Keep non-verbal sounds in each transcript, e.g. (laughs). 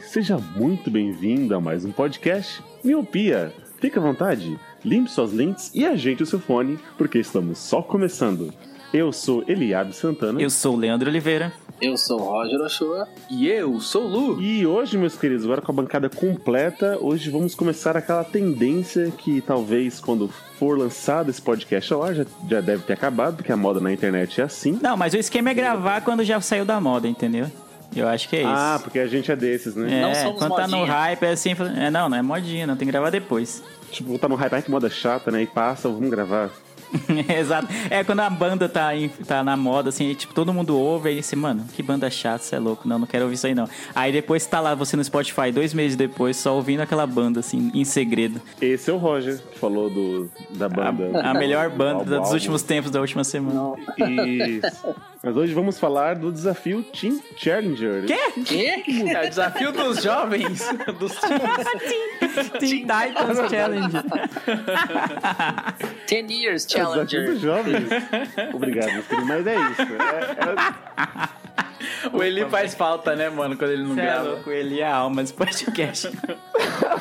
Seja muito bem-vindo a mais um podcast Miopia. Fique à vontade, limpe suas lentes e ajeite o seu fone, porque estamos só começando. Eu sou Eliabe Santana. Eu sou o Leandro Oliveira. Eu sou o Roger Ochoa. E eu sou o Lu. E hoje, meus queridos, agora com a bancada completa, hoje vamos começar aquela tendência que talvez quando for lançado esse podcast ar já, já deve ter acabado, porque a moda na internet é assim. Não, mas o esquema é gravar quando já saiu da moda, entendeu? Eu acho que é isso. Ah, porque a gente é desses, né? é, não somos quando tá no modinha. hype é assim, é, não, não é modinha, não tem que gravar depois. (laughs) Tipo, tá no hype, ai que moda chata, né? E passa, vamos gravar. (laughs) Exato. É quando a banda tá, em- tá na moda, assim, e, tipo, todo mundo ouve aí, assim, mano, que banda chata, você é louco, não, não quero ouvir isso aí não. Aí depois tá lá você no Spotify, dois meses depois, só ouvindo aquela banda, assim, em segredo. Esse é o Roger, que falou do, da banda. A melhor (laughs) banda dos últimos tempos da última semana. Isso. Mas hoje vamos falar do desafio Team Challenger. Quê? Quê? É o desafio dos jovens, (laughs) dos times. Teen Titans Challenge. Ten Years Desafio dos Challenger. jovens. Obrigado, meus queridos. Mas é isso. É- é- O Eli faz falta, né, mano, quando ele não Você é grava. louco, ele é a alma desse podcast.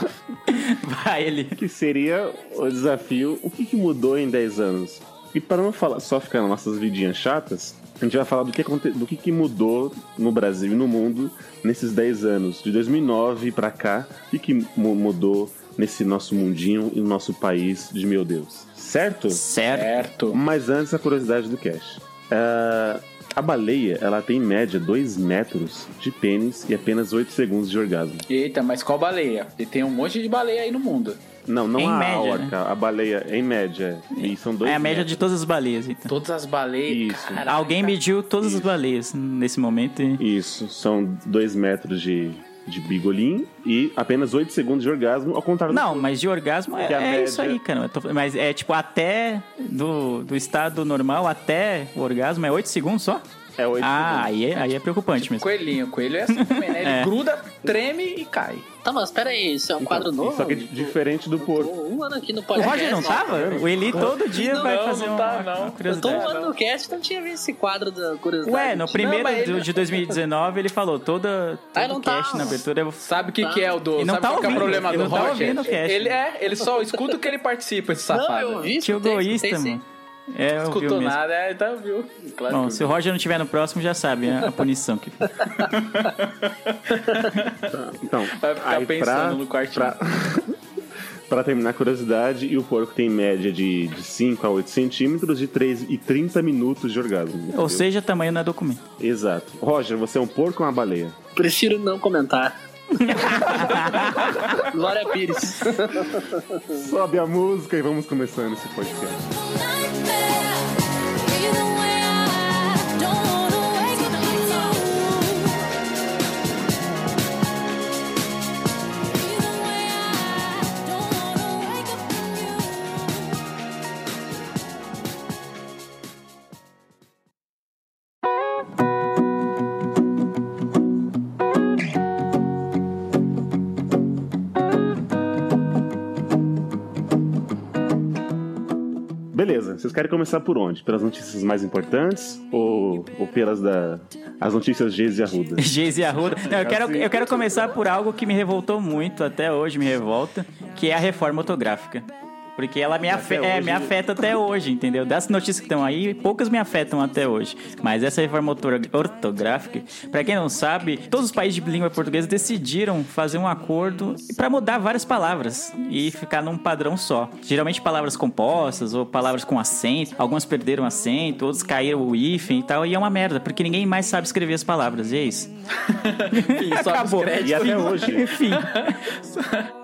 (laughs) Vai, ele. que seria o desafio O que, que mudou em 10 anos? E para não falar, só ficar nas nossas vidinhas chatas, a gente vai falar do que, aconte- do que, mudou no Brasil e no mundo nesses 10 anos, de 2009 pra cá, o que, que mu- mudou nesse nosso mundinho e no nosso país de meu Deus. Certo? Certo. Mas antes a curiosidade do cash. Ah, a baleia, ela tem em média 2 metros de pênis e apenas 8 segundos de orgasmo. Eita, mas qual baleia? E tem um monte de baleia aí no mundo. Não, não Em a média, orca, a baleia, em média. E são dois É a média metros. de todas as baleias, então. Todas as baleias. Isso. caraca. Alguém mediu todas as baleias nesse momento e... Isso, são 2 metros de, de bigolim e apenas 8 segundos de orgasmo, ao contrário do Não, mas de orgasmo é, é isso média- aí, cara. Mas é tipo até do, do estado normal até o orgasmo é 8 segundos só? É 8 Ah, aí é, aí é preocupante mesmo. Coelhinho. Coelho é assim também, né? Ele É. gruda, treme e cai. Tá, mas pera aí, isso é um quadro novo? Só que é diferente do Tô porco. um ano aqui no O podcast. Roger não tava? O Eli todo dia Não, vai não, fazer não uma, tá, não. uma Eu tô um curiosidade. ano no cast, não tinha visto esse quadro da curiosidade. Ué, no primeiro do- ele- de 2019 ele falou toda Ah, todo não o cast tá. na abertura. Eu... Sabe o que, Tá. que é o do. E não sabe tá que é o ouvindo, problema ele do não tá Roger? ouvindo o cast. Ele é, ele só escuta o que ele participa, esse Não, safado. eu vi, Que egoísta, mano. É, eu vi Escutou mesmo. nada, é, então viu. Claro Bom, que se o Roger não tiver no próximo, já sabe né, a punição. Que... (laughs) Então, Vai ficar aí pensando no quartinho. Pra, (laughs) pra terminar a curiosidade, e o porco tem média de, de 5 a 8 centímetros e 3 e 30 minutos de orgasmo. entendeu? Ou seja, tamanho não é documento. Exato. Roger, você é um porco ou uma baleia? Prefiro não comentar. (laughs) Glória Pires. Sobe a música e vamos começando esse podcast. Vocês querem começar por onde? Pelas notícias mais importantes ou, ou pelas da, as notícias Geise e Arruda? (laughs) Geise e Arruda. Não, eu quero, eu quero começar por algo que me revoltou muito, até hoje me revolta, que é a reforma ortográfica. Porque ela me, afe- é, hoje- me afeta até hoje, entendeu? Das notícias que estão aí, poucas me afetam até hoje. Mas essa reforma orto- ortográfica, pra quem não sabe, todos os países de língua portuguesa decidiram fazer um acordo pra mudar várias palavras e ficar num padrão só. Geralmente palavras compostas ou palavras com acento. Algumas perderam acento, outros caíram o hífen e tal. E é uma merda, porque ninguém mais sabe escrever as palavras. E é isso. (laughs) Enfim, os Acabou. E até hoje. (laughs) Enfim.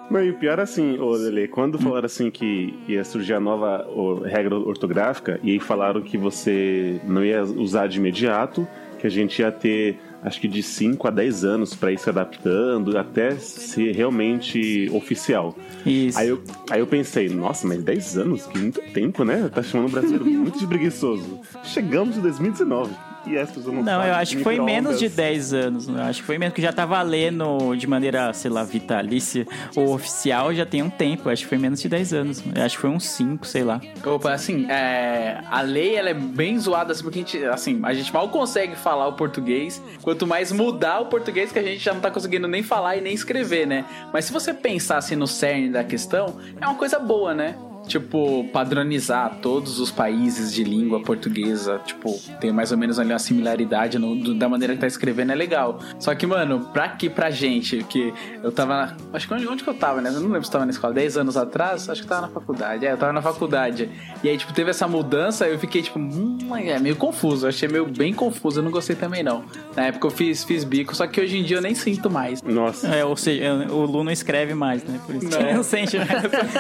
Não, e o pior é assim, ô Lele, quando falaram assim que ia surgir a nova regra ortográfica, e aí falaram que você não ia usar de imediato, que a gente ia ter acho que de 5 a 10 anos pra ir se adaptando até ser realmente oficial. Isso. Aí eu, aí eu pensei, nossa, mas 10 anos? Que muito tempo, né? Tá chamando o brasileiro muito de preguiçoso. Chegamos em 2019. E as pessoas não Não, eu acho que foi menos de micro-ondas. 10 anos. né? Eu acho que foi menos que já tá valendo de maneira, sei lá, vitalícia ou oficial já tem um tempo. Eu acho que foi menos de 10 anos. Eu acho que foi uns 5, sei lá. Opa, assim, é, a lei ela é bem zoada, assim, porque a gente, assim, a gente mal consegue falar o português, quanto mais mudar o português que a gente já não tá conseguindo nem falar e nem escrever, né? Mas se você pensar assim no cerne da questão, é uma coisa boa, né? Tipo, padronizar todos os países de língua portuguesa, tipo, tem mais ou menos ali uma similaridade no- do- da maneira que tá escrevendo, é legal. Só que, mano, pra que pra gente, que eu tava. Acho que onde, onde que eu tava, né? Eu não lembro se tava na escola, 10 anos atrás, acho que tava na faculdade. É, eu tava na faculdade. E aí, tipo, teve essa mudança, eu fiquei, tipo, hum, é meio confuso. Eu achei meio bem confuso, eu não gostei também, não. Na época eu fiz, fiz bico, só que hoje em dia eu nem sinto mais. Nossa, É, ou seja, o Lu não escreve mais, né? Por isso que Não. (laughs) ele não sente mais.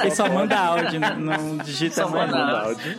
Ele só manda áudio, não, não digita Só mais. áudio.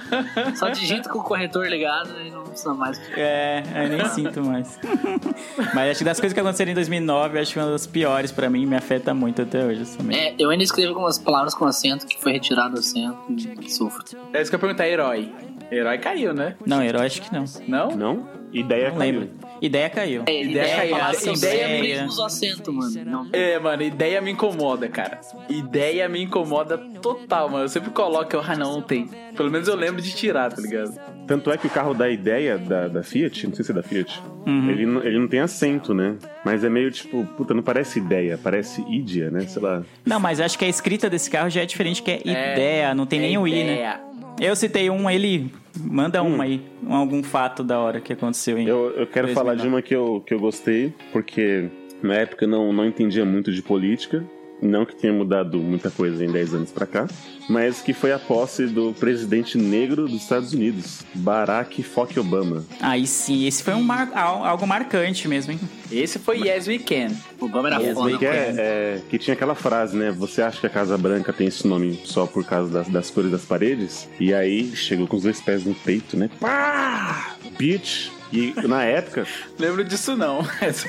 Só digita com o corretor ligado e não precisa mais. É, eu nem sinto mais. (laughs) Mas acho que das coisas que aconteceram em 2009, eu acho que uma das piores pra mim, me afeta muito até hoje também. É, eu ainda escrevo algumas palavras com acento que foi retirado o acento e sofro. É isso que eu ia perguntar, herói. Herói caiu, né? Não, herói acho que não. Não? não? Ideia Não caiu. lembro. Ideia caiu. É, Ideia ideia, caiu. é Assim, ideia, ideia sempre minha. usa o acento, mano. Não. É, mano, ideia me incomoda, cara. Ideia me incomoda total, mano. Eu sempre coloco, eu, ah, não, tem. Pelo menos eu lembro de tirar, tá ligado? Tanto é que o carro da ideia da, da Fiat, não sei se é da Fiat, Uhum. ele, não- ele não tem acento, né? Mas é meio tipo, puta, não parece ideia, parece ídia, né? Sei lá. Não, mas acho que a escrita desse carro já é diferente, que é, É, ideia, não tem nem é o i, né? Eu citei um, ele manda um aí, um- algum fato da hora que aconteceu em Eu, eu quero 2009. falar de uma que eu, que eu gostei, porque na época eu não, não entendia muito de política. Não que tenha mudado muita coisa em 10 anos pra cá, mas que foi a posse do presidente negro dos Estados Unidos, Barack Fuck Obama. Aí sim, esse foi um mar- al- algo marcante mesmo, hein? Esse foi Yes We Can. O Obama era Yes, foda. Que, é, é, que tinha aquela frase, né? Você acha que a Casa Branca tem esse nome só por causa das, das cores das paredes? E aí chegou com os dois pés no peito, né? Pá! Bitch! E na época, Lembro disso não.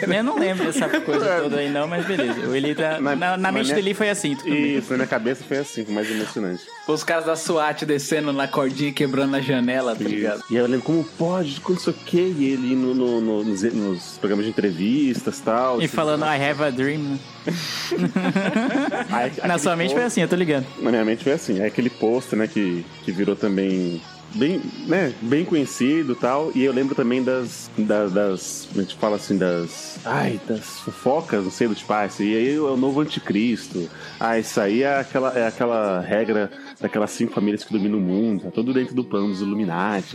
Eu não lembro dessa coisa toda aí não, mas beleza. Ele tá, Na- na, na mente minha- dele foi assim. tudo bem. isso na minha cabeça foi assim, foi mais emocionante. Os caras da SWAT descendo na cordinha e quebrando a janela, tá ligado? E eu lembro como pode, com isso aqui, e ele no, no- no- nos, nos programas de entrevistas tal. E falando I have a dream? (laughs) Aí, Na sua mente foi assim, eu tô ligando. Na minha mente foi assim, é aquele post, né, que, que virou também bem, né, bem conhecido tal, e eu lembro também das, das, das, a gente fala assim, das, ai, das fofocas, não sei, do tipo, ah, esse aí é o novo anticristo, ah, isso aí é aquela, é aquela regra daquelas cinco famílias que dominam o mundo, tá tudo dentro do plano dos Illuminati,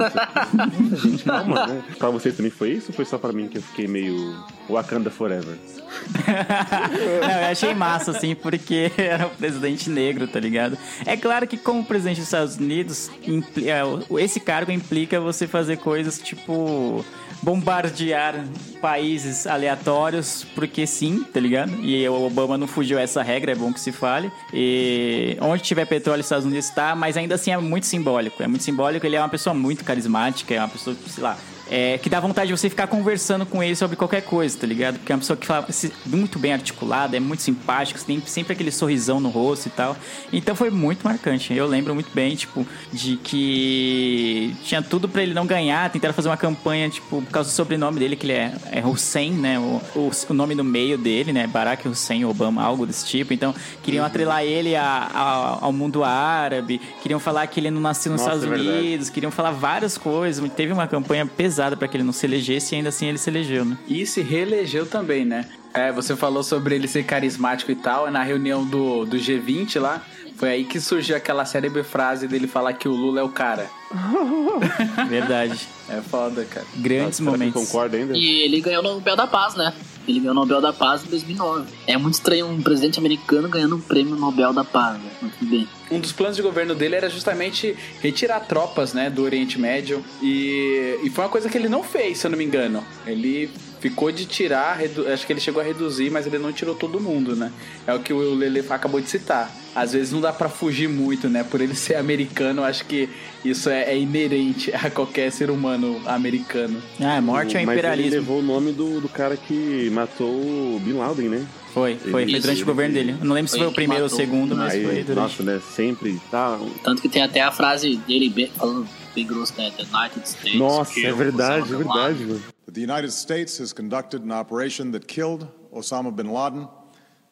(laughs) gente, calma, né? Pra vocês também foi isso ou foi só pra mim que eu fiquei meio Wakanda Forever? (laughs) Não, eu achei massa, assim, porque (laughs) era o presidente negro, tá ligado? É claro que, como presidente dos Estados Unidos, é, esse cargo implica você fazer coisas tipo bombardear países aleatórios, porque sim, tá ligado? E o Obama não fugiu essa regra, é bom que se fale. E onde tiver petróleo, os Estados Unidos está, mas ainda assim é muito simbólico. É muito simbólico, ele é uma pessoa muito carismática, é uma pessoa, sei lá, é, que dá vontade de você ficar conversando com ele sobre qualquer coisa, tá ligado? Porque é uma pessoa que fala muito bem articulada, é muito simpático, tem sempre aquele sorrisão no rosto e tal. Então foi muito marcante. Eu lembro muito bem, tipo, de que tinha tudo pra ele não ganhar, tentaram fazer uma campanha, tipo, por causa do sobrenome dele, que ele é, é Hussein, né? O, o, o nome no meio dele, né? Barack Hussein Obama, algo desse tipo. Então, queriam atrelar ele a- a- ao mundo árabe, queriam falar que ele não nasceu nos Nossa, Estados é. Unidos, queriam falar várias coisas. Teve uma campanha pesada pra que ele não se elegesse e ainda assim ele se elegeu, né? E se reelegeu também, né? É, você falou sobre ele ser carismático e tal, na reunião do, do G20 lá, Foi aí que surgiu aquela célebre frase dele falar que o Lula é o cara. (laughs) Verdade. É foda, cara. Grandes que momentos. concorda ainda? E ele ganhou o Nobel da Paz, né? Ele ganhou o Nobel da Paz em 2009. É muito estranho um presidente americano ganhando um prêmio Nobel da Paz, né? Bem. Um dos planos de governo dele era justamente retirar tropas, né, do Oriente Médio. E, e foi uma coisa que ele não fez, se eu não me engano. Ele ficou de tirar, acho que ele chegou a reduzir, mas ele não tirou todo mundo, né? É o que o Lele acabou de citar. Às vezes não dá pra fugir muito, né? Por ele ser americano, acho que isso é, é inerente a qualquer ser humano americano. Ah, morte ao Mas ele imperialismo. levou o nome do, do cara que matou o Bin Laden, né? Foi, foi, foi durante o governo dele. Eu não lembro se Foi o primeiro ou o segundo, mas Aí, foi durante. nossa, né? Sempre tá. Tanto que tem até a frase dele bem, falando bem grosso, né? The United States. Nossa, é verdade, é verdade, mano. The United States has conducted an operation that killed Osama bin Laden,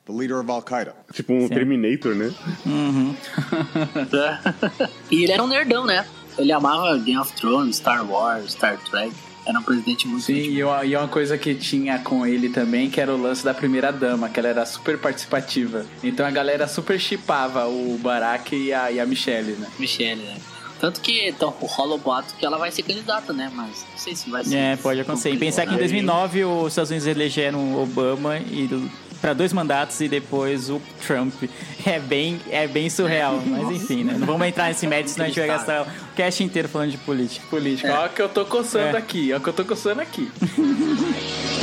the leader of Al Qaeda. Tipo um Sim. Terminator, né? (laughs) e ele era um nerdão, né? Ele amava Game of Thrones, Star Wars, Star Trek. Era um presidente muito Sim, e uma, e uma coisa que tinha com ele também, que era o lance da primeira dama, que ela era super participativa. Então a galera super chipava o Barack e a, e a Michelle, né? Michelle, né? Tanto que então, rola o boato que ela vai ser candidata, né? Mas não sei se vai ser. É, pode acontecer. E pensar que em 2009 os Estados Unidos elegeram o Obama e para dois mandatos e depois o Trump. É bem, é bem surreal, mas enfim, né? Não vamos entrar nesse mérito, senão a gente vai gastar o cast inteiro falando de política. Política. Olha o que eu tô coçando É. aqui, olha o que eu tô coçando aqui. (laughs)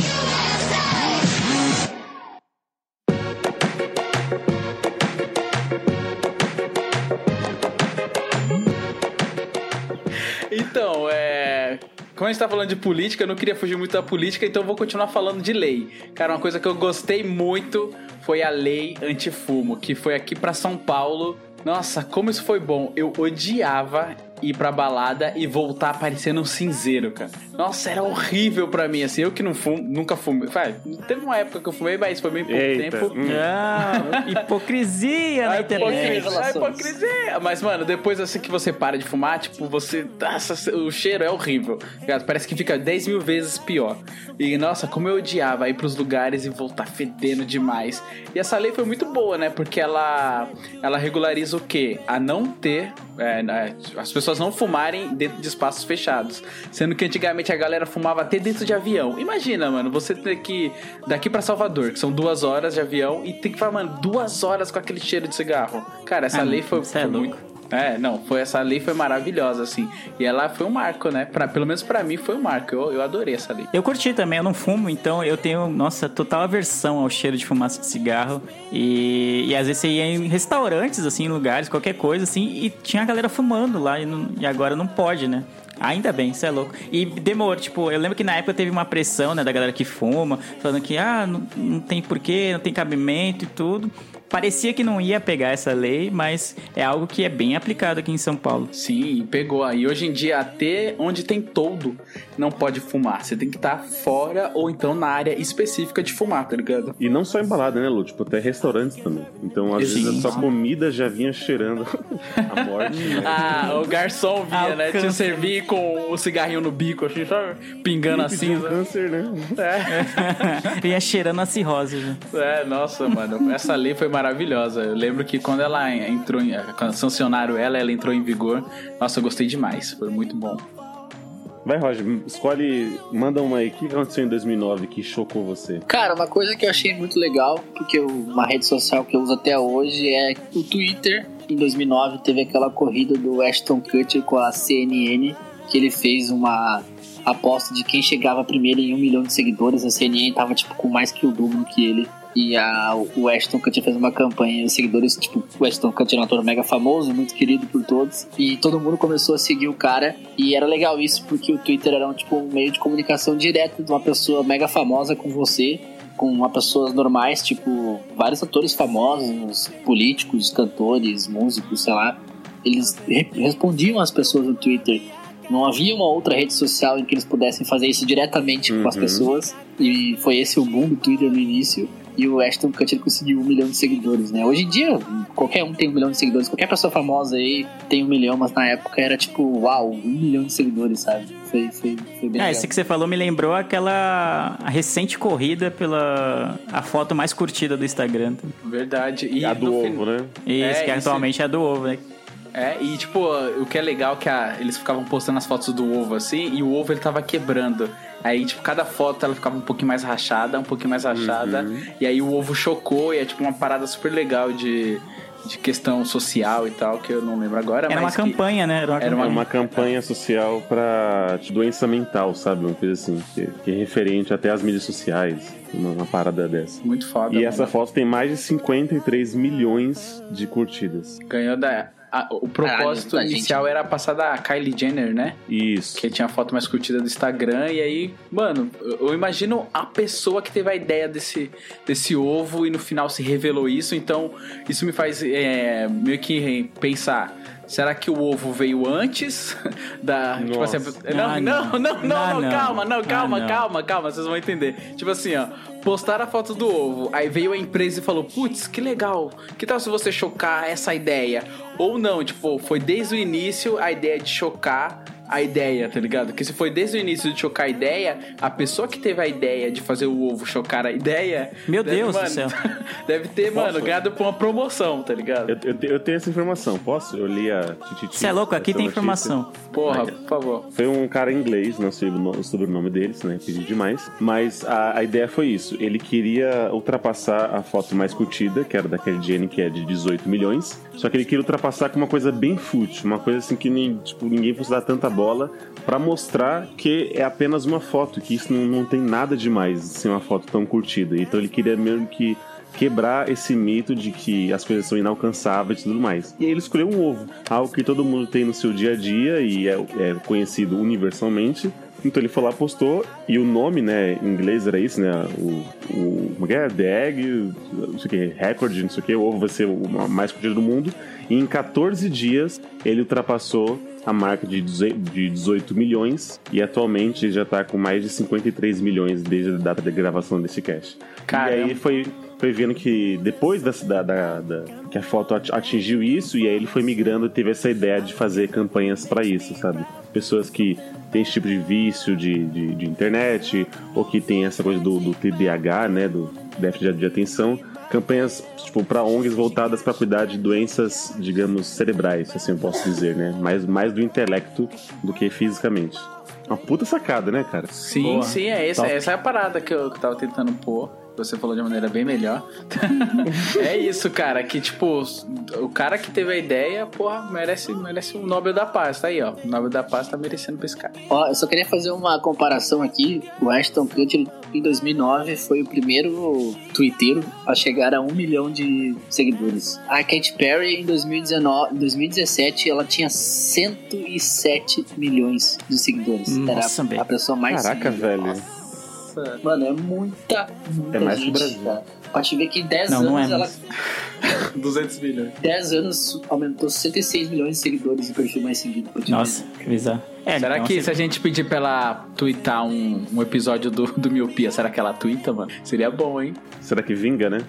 Como a gente tá falando de política, eu não queria fugir muito da política, então eu vou continuar falando de lei. Cara, uma coisa que eu gostei muito foi a lei antifumo, que foi aqui pra São Paulo. Nossa, como isso foi bom. Eu odiava ir pra balada e voltar parecendo um cinzeiro, cara. Nossa, era horrível pra mim, assim. Eu que não fumo, nunca fumei. Vai, teve uma época que eu fumei, mas foi bem pouco Eita, tempo. hum. Ah, hipocrisia na A internet. hipocrisia, hipocrisia. Mas, mano, depois assim que você para de fumar, tipo, você. Nossa, o cheiro é horrível. Parece que fica 10 mil vezes pior. E, nossa, como eu odiava ir pros lugares e voltar fedendo demais. E essa lei foi muito boa, né? Porque ela, ela regulariza o quê? A não ter. é, né, as pessoas não fumarem dentro de espaços fechados. Sendo que antigamente a galera fumava até dentro de avião. Imagina, mano, você ter que. Daqui pra Salvador, que são duas horas de avião, e tem que ficar, mano, duas horas com aquele cheiro de cigarro. Cara, essa Ah, lei foi, é foi louco. muito. É, não, foi essa lei foi maravilhosa, assim. E ela foi um marco, né? Pra, pelo menos pra mim foi um marco. Eu, eu adorei essa lei. Eu curti também, eu não fumo, então eu tenho, nossa, total aversão ao cheiro de fumaça de cigarro. E, e às vezes você ia em restaurantes, assim, em lugares, qualquer coisa, assim, e tinha a galera fumando lá, e, não- e agora não pode, né? Ainda bem, isso é louco. E demorou, tipo, eu lembro que na época teve uma pressão, né, da galera que fuma, falando que, ah, não, não tem porquê, não tem cabimento e tudo. Parecia que não ia pegar essa lei, mas é algo que é bem aplicado aqui em São Paulo. Sim, pegou. Aí hoje em dia, até onde tem toldo, não pode fumar. Você tem que estar fora ou então na área específica de fumar, tá ligado? E não só embalada, né, Lu? Tipo, até restaurantes também. Então, às Sim. vezes, a sua comida já vinha cheirando (laughs) a morte. né? (laughs) Ah, o garçom vinha, Ah, né? Te servir com o cigarrinho no bico, assim, só pingando a Pediu um cinza. câncer, né? (laughs) ia cheirando a cirrose já. É, nossa, mano, essa lei foi maravilhosa. Eu lembro que quando ela entrou, em, quando sancionaram ela, ela entrou em vigor. Nossa, eu gostei demais, foi muito bom. Vai, Roger, escolhe, manda uma aí. O que aconteceu em 2009 que chocou você? Cara, uma coisa que eu achei muito legal, porque eu- uma rede social que eu uso até hoje é o Twitter. Em 2009 teve aquela corrida do Ashton Kutcher com a CNN, que ele fez uma aposta de quem chegava primeiro em um milhão de seguidores. A CNN tava tipo com mais que o dobro que ele. E a, o Ashton Kutcher fez uma campanha e os seguidores, tipo, o Ashton Kutcher é um ator mega famoso, muito querido por todos. E todo mundo começou a seguir o cara. E era legal isso, porque o Twitter era um, tipo, um meio de comunicação direta de uma pessoa mega famosa com você com uma pessoas normais, tipo, vários atores famosos, políticos, cantores, músicos, sei lá. Eles re- respondiam às pessoas no Twitter. Não havia uma outra rede social em que eles pudessem fazer isso diretamente com as Uhum. pessoas. E foi esse o boom do Twitter no início. E o Ashton Kutcher conseguiu um milhão de seguidores, né? Hoje em dia, qualquer um tem um milhão de seguidores. Qualquer pessoa famosa aí tem um milhão, mas na época era tipo, uau, um milhão de seguidores, sabe? Foi, foi, foi bem É, legal. esse que você falou me lembrou aquela a recente corrida pela a foto mais curtida do Instagram. Verdade. E A do ovo, né? Isso, É, que isso- atualmente é a do ovo, né? É, e tipo, o que é legal é que a- eles ficavam postando as fotos do ovo assim, e o ovo ele tava quebrando. Aí, tipo, cada foto ela ficava um pouquinho mais rachada, um pouquinho mais rachada. Uhum. E aí o ovo chocou e é tipo uma parada super legal de, de questão social e tal, que eu não lembro agora. Era uma campanha, né? Era uma Era É campanha. uma campanha social pra doença mental, sabe? Uma coisa assim, que, que é referente até às mídias sociais, uma, uma parada dessa. Muito foda. E mano. essa foto tem mais de 53 milhões de curtidas. Ganhou da. A- o propósito Caralho, muita inicial era passar da Kylie Jenner, né? Isso. Que tinha a foto mais curtida do Instagram. E aí, mano, eu eu imagino a pessoa que teve a ideia desse, desse ovo e no final se revelou isso. Então, isso me faz é, meio que pensar. Será que o ovo veio antes (laughs) da. Tipo assim, não, Ah, não, não, não, não, Ah, não. calma, não, calma, Ah, não. calma, calma, vocês vão entender. Tipo assim, ó, postaram a foto do ovo, aí veio a empresa e falou: Putz, que legal, que tal se você chocar essa ideia? Ou não, tipo, foi desde o início a ideia de chocar a ideia, tá ligado? Que se foi desde o início de chocar a ideia, a pessoa que teve a ideia de fazer o ovo chocar a ideia. Meu deve, Deus do mano, céu. (laughs) Deve ter, mano, ganhado por uma promoção, tá ligado? Eu, eu eu tenho essa informação, posso? Eu li a Tititi. Você é louco? Aqui tem notícia. informação. Porra, por favor. Foi um cara inglês, não sei o no- o sobrenome deles, né? Pedi demais. Mas a, a ideia foi isso. Ele queria ultrapassar a foto mais curtida, que era daquele Jenny, que é de 18 milhões. Só que ele queria ultrapassar com uma coisa bem fútil, uma coisa assim que nem, tipo, ninguém fosse dar tanta bola, pra mostrar que é apenas uma foto, que isso não, não tem nada demais ser uma foto tão curtida. Então ele queria mesmo que quebrar esse mito de que as coisas são inalcançáveis e tudo mais. E aí ele escolheu um ovo, algo que todo mundo tem no seu dia a dia e é, é conhecido universalmente. Então ele foi lá, postou, e o nome, né, em inglês era isso, né? O. o como é é? The Egg, não sei o que, Record, não sei o que, o ovo vai ser o mais curtido do mundo. E em 14 dias ele ultrapassou a marca de 18 milhões e atualmente já tá com mais de 53 milhões desde a data de gravação desse cast. Caramba. E aí foi, foi vendo que depois da, da- da- que a foto at- atingiu isso, e aí ele foi migrando e teve essa ideia de fazer campanhas pra isso, sabe? Pessoas que têm esse tipo de vício de, de, de internet, ou que tem essa coisa do, do TDAH, né? Do déficit de atenção. Campanhas, tipo, pra ONGs voltadas pra cuidar de doenças, digamos, cerebrais, assim eu posso dizer, né? Mais, mais do intelecto do que fisicamente. Uma puta sacada, né, cara? Sim, Boa. sim, é essa, Top. essa é a parada que eu, que eu tava tentando pôr. Você falou de uma maneira bem melhor. (laughs) é isso, cara. Que, tipo, o cara que teve a ideia, porra, merece, merece um Nobel da Paz. Tá aí, ó. O Nobel da Paz tá merecendo pra esse cara. Ó, eu só queria fazer uma comparação aqui. O Ashton Kutcher, em 2009, foi o primeiro twitteiro a chegar a um milhão de seguidores. A Katy Perry, em 2019, em 2017, ela tinha 107 milhões de seguidores. Nossa, Era velho. a pessoa mais Caraca, seguida. velho. Nossa. Mano, é muita, muita É mais que gente. o Brasil. Cara. Pra te ver que em 10 Não, não anos é, ela. mas- 200 (laughs) milhões. 10 anos aumentou 66 milhões de seguidores e perfil mais seguido. Nossa, que bizarro. É, Será então, que você- se a gente pedir pra ela twittar um, um episódio do, do Miopia, será que ela twitta, mano? Seria bom, hein? Será que vinga, né?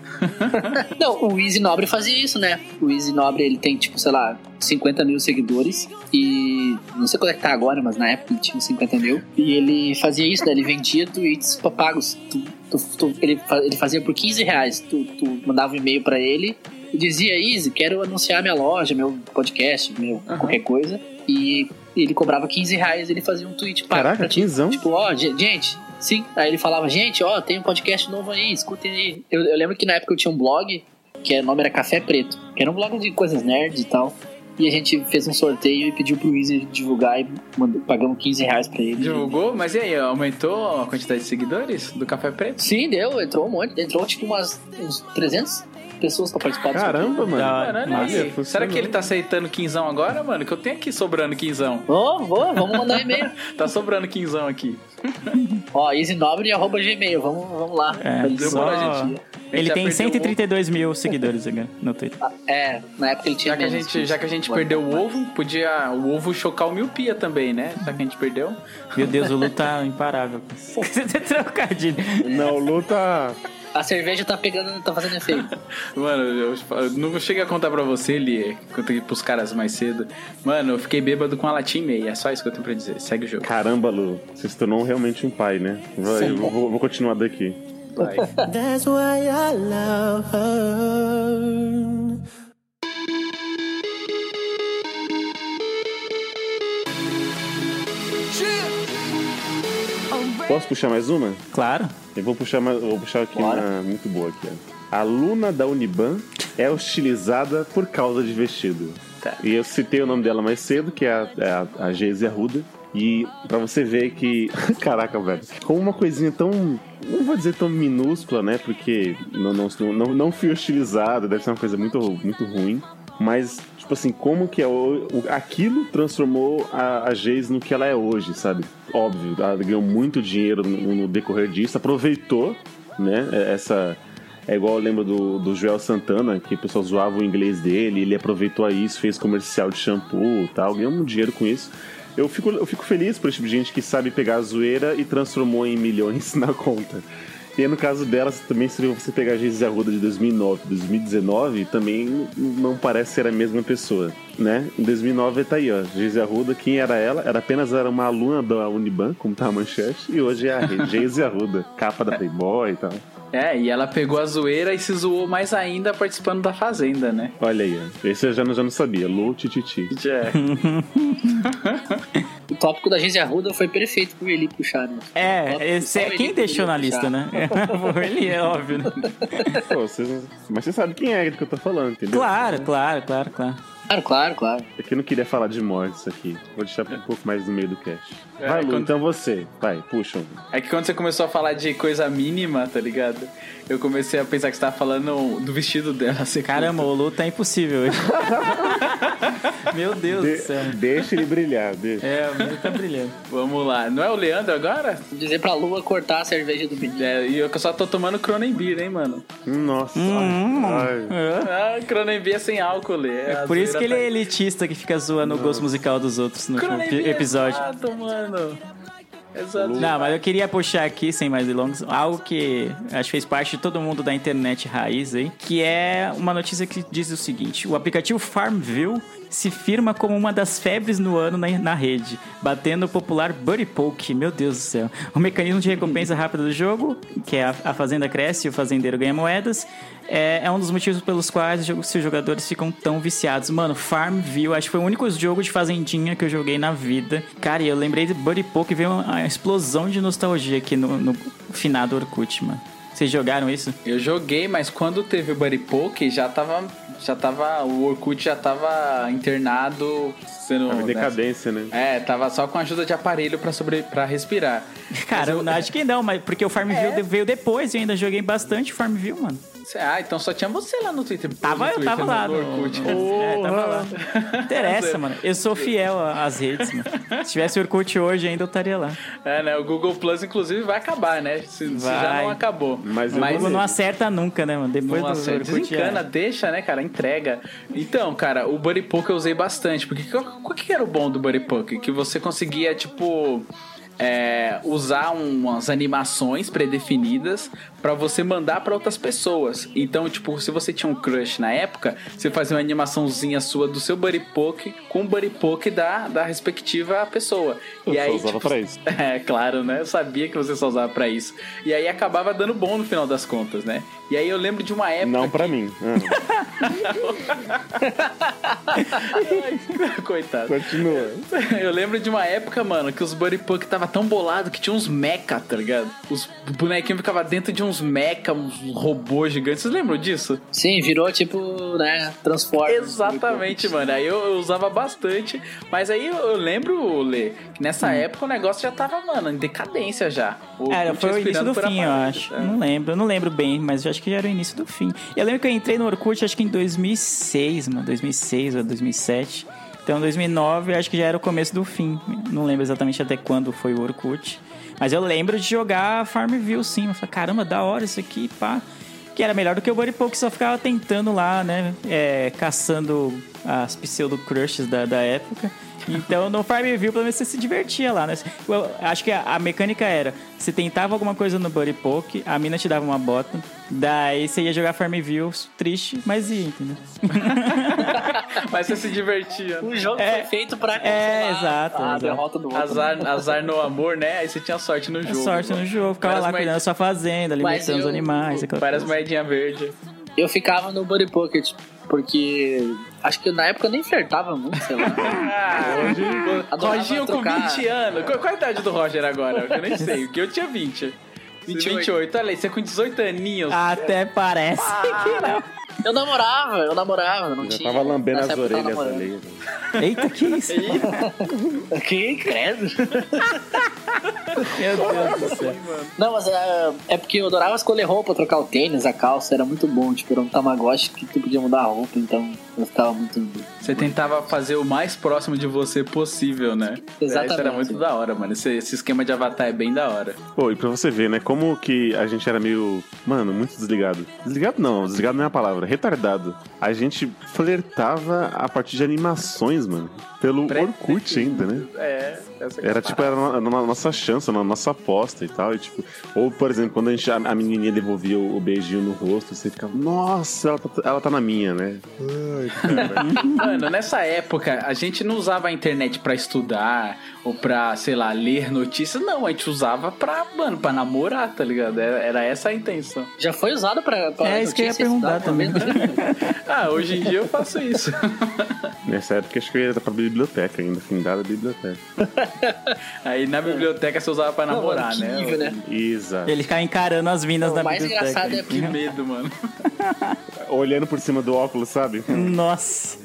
(laughs) Não, o Easy Nobre fazia isso, né? O Easy Nobre, ele tem, tipo, sei lá, 50 mil seguidores e... Não sei qual é que tá agora, mas na época ele tinha uns 50 mil. E ele fazia isso, né? Ele vendia tweets pra pagos. Tu- tu- tu- ele, ele fazia por 15 reais. Tu, tu mandava um e-mail pra ele e dizia, Easy, quero anunciar minha loja, meu podcast, meu Aham. qualquer coisa. E ele cobrava 15 reais e ele fazia um tweet pago Caraca, pra quinzão? Tipo, ó, ge- gente, sim. Aí ele falava, gente, ó, tem um podcast novo aí, escutem aí. Eu, eu lembro que na época eu tinha um blog, que o nome era Café Preto, que era um blog de coisas nerds e tal. E a gente fez um sorteio e pediu pro Wizard divulgar e mandou, pagamos 15 reais pra ele. Divulgou? Mas e aí, aumentou a quantidade de seguidores do Café Preto? Sim, deu, entrou um monte, entrou tipo umas uns 300 pessoas pra participar. Caramba, mano. Será que ele tá aceitando quinzão agora, mano? Que eu tenho aqui sobrando quinzão. Ô, vou, vamos mandar um e-mail. (laughs) Tá sobrando quinzão aqui. Ó, easynobre.gmail, vamos, vamos lá. É, só- gente. Ele tem perdeu 132 mil seguidores agora no Twitter. É, na época ele tinha Já que, a gente, já que a gente perdeu o ovo, podia o ovo chocar o miopia também, né? Já que a gente perdeu. Meu Deus, o Lu tá imparável. (laughs) com esse trocadilho. Não, o Lu tá. A cerveja tá pegando, tá fazendo efeito. (laughs) Mano, eu, eu não cheguei a contar pra você, Li, contei pros caras mais cedo. Mano, eu fiquei bêbado com a latinha e meia. É só isso que eu tenho pra dizer. Segue o jogo. Caramba, Lu, você se tornou realmente um pai, né? Vai, eu vou, vou continuar daqui. Vai. That's why I love her. Posso puxar mais uma? Claro. Eu vou puxar, mais, vou puxar aqui uma muito boa aqui. ó. Aluna da Uniban é hostilizada por causa de vestido. Tá. E eu citei o nome dela mais cedo, que é a, é a, a Geise Arruda. E pra você ver que. (laughs) Caraca, velho. Com uma coisinha tão. Não vou dizer tão minúscula, né? Porque não, não, não, não fui hostilizado, deve ser uma coisa muito, muito ruim. Mas, tipo assim, como que é o, o- aquilo transformou a, a Geise no que ela é hoje, sabe? Óbvio, ela ganhou muito dinheiro no, no decorrer disso, aproveitou, né? Essa. É igual eu lembro do, do Joel Santana, que o pessoal zoava o inglês dele, ele aproveitou isso, fez comercial de shampoo e tal, ganhou muito dinheiro com isso. Eu fico, eu fico feliz por esse tipo de gente que sabe pegar a zoeira e transformou em milhões (laughs) na conta. E no caso dela, também se você pegar a Geise Arruda de 2009 2019, também não parece ser a mesma pessoa, né? Em 2009 tá aí, ó, Geise Arruda, quem era ela? Era apenas era uma aluna da Uniban, como tá a manchete, e hoje é a (laughs) Geise Arruda, capa da Playboy e tal. É, e ela pegou a zoeira e se zoou mais ainda participando da Fazenda, né? Olha aí, esse eu já não, já não sabia, Lu Tititi. É. (laughs) O tópico da Geise Arruda foi perfeito pro Eli puxar, né? É, esse é quem deixou na lista, né? (laughs) (laughs) Ele é óbvio, né? Pô, vocês não- Mas você sabe quem é do que eu tô falando, entendeu? Claro, claro, claro, claro. Claro, claro, claro. É que eu não queria falar de mortes aqui. Vou deixar um pouco mais no meio do cast. É, Vai, Lu, quando- então você. Vai, puxa. É que quando você começou a falar de coisa mínima, tá ligado? Eu comecei a pensar que você tava falando do vestido dela. Assim, Caramba, o Lu tá impossível. (laughs) Meu Deus De- do céu. deixa ele brilhar, deixa. É, o meu tá brilhando. Vamos lá. Não é o Leandro agora? Dizer pra Lua cortar a cerveja do menino. É, e eu que só tô tomando Cronenbeer, hein, mano? Nossa. Hum, ai. É. Ah, Cronenbeer é sem álcool, Lê. É A por isso que ele tá é elitista que fica zoando o gosto musical dos outros no último é episódio. Exato, mano. Exato. Não, mas eu queria puxar aqui, sem mais delongas, algo que acho que fez parte de todo mundo da internet raiz aí, que é uma notícia que diz o seguinte: o aplicativo Farmville se firma como uma das febres no ano na, na rede, batendo o popular Buddy Poke. Meu Deus do céu. O mecanismo de recompensa rápida do jogo, que é a, a fazenda cresce e o fazendeiro ganha moedas, é, é um dos motivos pelos quais os jo- os jogadores ficam tão viciados. Mano, Farmville, acho que foi o único jogo de fazendinha que eu joguei na vida. Cara, e eu lembrei de Buddy Poke e veio uma explosão de nostalgia aqui no, no finado Orkut, mano. Vocês jogaram isso? Eu joguei, mas quando teve o Buddy Poke, já tava. Já tava. O Orkut já tava internado. Sendo. Tava em decadência, né? É, tava só com ajuda de aparelho pra, sobre, pra respirar. Cara, eu... acho que não, mas porque o Farmville veio depois e eu ainda joguei bastante Farmville, mano. Ah, então só tinha você lá no Twitter. Tava, no eu tava lá no no, Orkut. no- é, tava lá. Não interessa, mano. Eu sou fiel às redes, mano. Se tivesse Orkut hoje ainda eu estaria lá. É, né? O Google Plus, inclusive, vai acabar, né? Se, se já não acabou. Mas O Google não acerta nunca, né, mano? Depois do Nossa, Orkut desencana, é... deixa, né, cara? Entrega. Então, cara, o Buddy Poke eu usei bastante. Porque qual, qual que era o bom do Buddy Poke? Que você conseguia, tipo. É, usar umas animações predefinidas pra você mandar pra outras pessoas. Então, tipo, se você tinha um crush na época, você fazia uma animaçãozinha sua do seu Buddy Poke com o Buddy Poke da, da respectiva pessoa. Eu e só aí, usava tipo, pra (laughs) isso. É, claro, né? Eu sabia que você só usava pra isso. E aí acabava dando bom no final das contas, né? E aí eu lembro de uma época. Não pra mim. Ah, (laughs) (laughs) Coitado. continua. Eu lembro de uma época, mano, que os Buddy Punk tava tão bolado que tinha uns mecha, tá ligado? Os bonequinhos ficavam dentro de uns mecha, uns robôs gigantes. Vocês lembram disso? Sim, virou tipo, né, Transformers. Exatamente, mano. Aí eu, eu usava bastante. Mas aí eu, lembro, Lê, que nessa época o negócio já tava, mano, em decadência já. O Era, foi o início do por fim, eu acho. é. Não lembro, eu não lembro bem, mas eu acho que já era o início do fim. Eu lembro que eu entrei no Orkut, acho que em 2006, mano, 2006 ou 2007. Então, 2009, eu acho que já era o começo do fim. Não lembro exatamente até quando foi o Orkut. Mas eu lembro de jogar Farmville, sim. Eu falei, caramba, da hora isso aqui, pá. Que era melhor do que o Buddy Poke, só ficava tentando lá, né? é, caçando as pseudo-crushes da, da época. Então no Farmville, pelo menos você se divertia lá, né? Eu acho que a, a mecânica era: você tentava alguma coisa no Buddy Poke, a mina te dava uma bota, daí você ia jogar Farmville triste, mas ia, entendeu? (laughs) Mas você se divertia. O jogo É, foi feito pra é, exato, a exato. derrota do outro. Azar, azar no amor, né? Aí você tinha sorte no É jogo. sorte no jogo, ficava Várias lá cuidando da sua fazenda, alimentando os animais, Várias moedinhas verdes. Eu ficava no Buddy Pocket, porque acho que na época eu nem flertava muito, sei lá. (laughs) Ah, Roginho com trocar. 20 anos. Qual, qual a idade do Roger agora? Eu nem sei, porque eu tinha 20. 28. 28. Olha aí, você com 18 aninhos. Até parece que não. Eu namorava, eu namorava, não Já tinha. tava lambendo as eu orelhas ali. Eita, que isso? Que credo. Meu Deus do céu. Não, mas é, é porque eu adorava escolher roupa, trocar o tênis, a calça, era muito bom. Tipo, era um tamagotchi que tu podia mudar a roupa, então eu ficava muito. Você tentava fazer o mais próximo de você possível, né? Exatamente. Isso era muito da hora, mano. Esse, esse esquema de avatar é bem da hora. Pô, e pra você ver, né, como que a gente era meio, mano, muito desligado. Desligado não, desligado não é a palavra, retardado. A gente flertava a partir de animações, mano. Pelo Orkut ainda, né? É Era a tipo, era a no- a nossa chance, a nossa aposta e tal. E, tipo, ou, por exemplo, quando a, gente, a, a menininha devolvia o, o beijinho no rosto, você ficava, nossa, ela tá, ela tá na minha, né? Ai. (laughs) Mano, nessa época, a gente não usava a internet pra estudar ou pra, sei lá, ler notícias. Não, a gente usava pra, mano, pra namorar, tá ligado? Era, era essa a intenção. Já foi usado pra. pra É isso que eu ia perguntar também. (laughs) Ah, hoje em dia eu faço isso. Nessa época, acho que eu ia pra biblioteca ainda, findada biblioteca. (laughs) (laughs) Aí na biblioteca você usava pra Não, namorar, que né? nível, né? Exato. Ele ficava encarando as minas O da mais biblioteca. engraçado é Que medo, mano. (laughs) Olhando por cima do óculos, sabe? Nossa.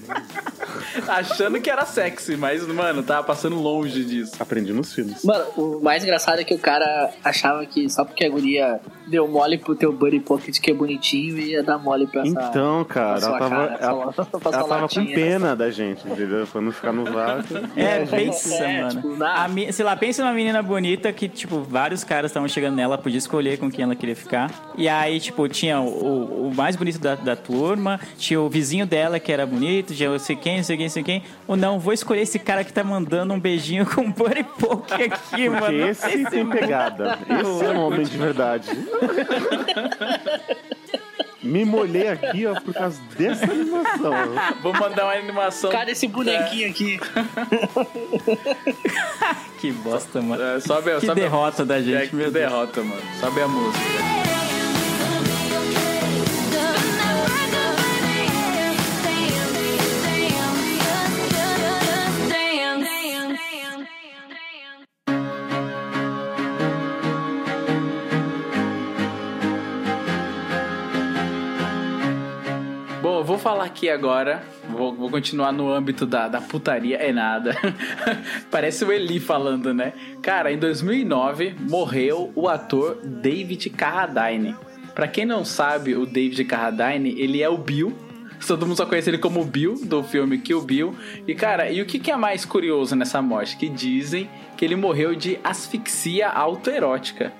Achando que era sexy, mas, mano, tava passando longe disso. Aprendi nos filmes. Mano, o mais engraçado é que o cara achava que só porque a guria deu mole pro teu Buddy Pocket que é bonitinho ia dar mole pra essa. Então, cara, ela tava, cara, ela, ela sua tava com latinha. pena da gente, entendeu? Pra não ficar no vácuo. É, pensa, é, mano. tipo, na- A mi- sei lá, pensa numa menina bonita que, tipo, vários caras estavam chegando nela, podia escolher com quem ela queria ficar. E aí, tipo, tinha o, o- mais bonito da, da turma, tinha o vizinho dela que era bonito, tinha não sei quem, não sei quem, não sei quem. Ou não, vou escolher esse cara que tá mandando um beijinho (laughs) com um buddy poke aqui, mano. Porque esse tem pegada. (laughs) Esse é um homem de verdade. (laughs) Me molhei aqui, ó, por causa dessa animação. Vou mandar uma animação. Cara, esse bonequinho aqui. Que bosta, mano. É, sobe, Que sobe derrota da É, gente, que meu Deus. derrota, mano. Sobe a música. Eu vou falar aqui agora. Vou, vou continuar no âmbito da, da putaria. É nada. (laughs) Parece o Eli falando, né? Cara, em 2009 morreu o ator David Carradine. Pra quem não sabe, o David Carradine, ele é o Bill. Todo mundo só conhece ele como Bill, do filme Kill Bill. E, cara, e o que, que é mais curioso nessa morte? Que dizem que ele morreu de asfixia autoerótica.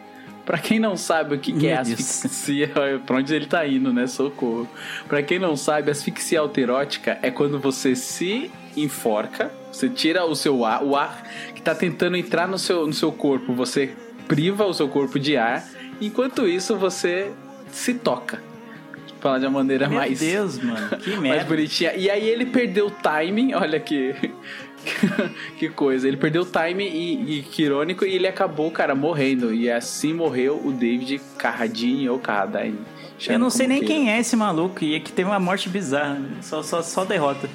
Pra quem não sabe o que, que é Meu asfixia, (laughs) pra onde ele tá indo, né? Socorro. Pra quem não sabe, asfixia autoerótica é quando você se enforca, você tira o seu ar, o ar que tá tentando entrar no seu, no seu corpo, você priva o seu corpo de ar, enquanto isso você se toca. Falar de uma maneira Meu mais Deus, mano. Que (laughs) mais merda. bonitinha. E aí ele perdeu o timing, olha que. (laughs) que coisa. Ele perdeu o timing e, e que irônico e ele acabou, cara, morrendo. E assim morreu o David Carradine ou Carradine. Eu não sei nem quem é esse maluco e é que teve uma morte bizarra. Só, só, só derrota.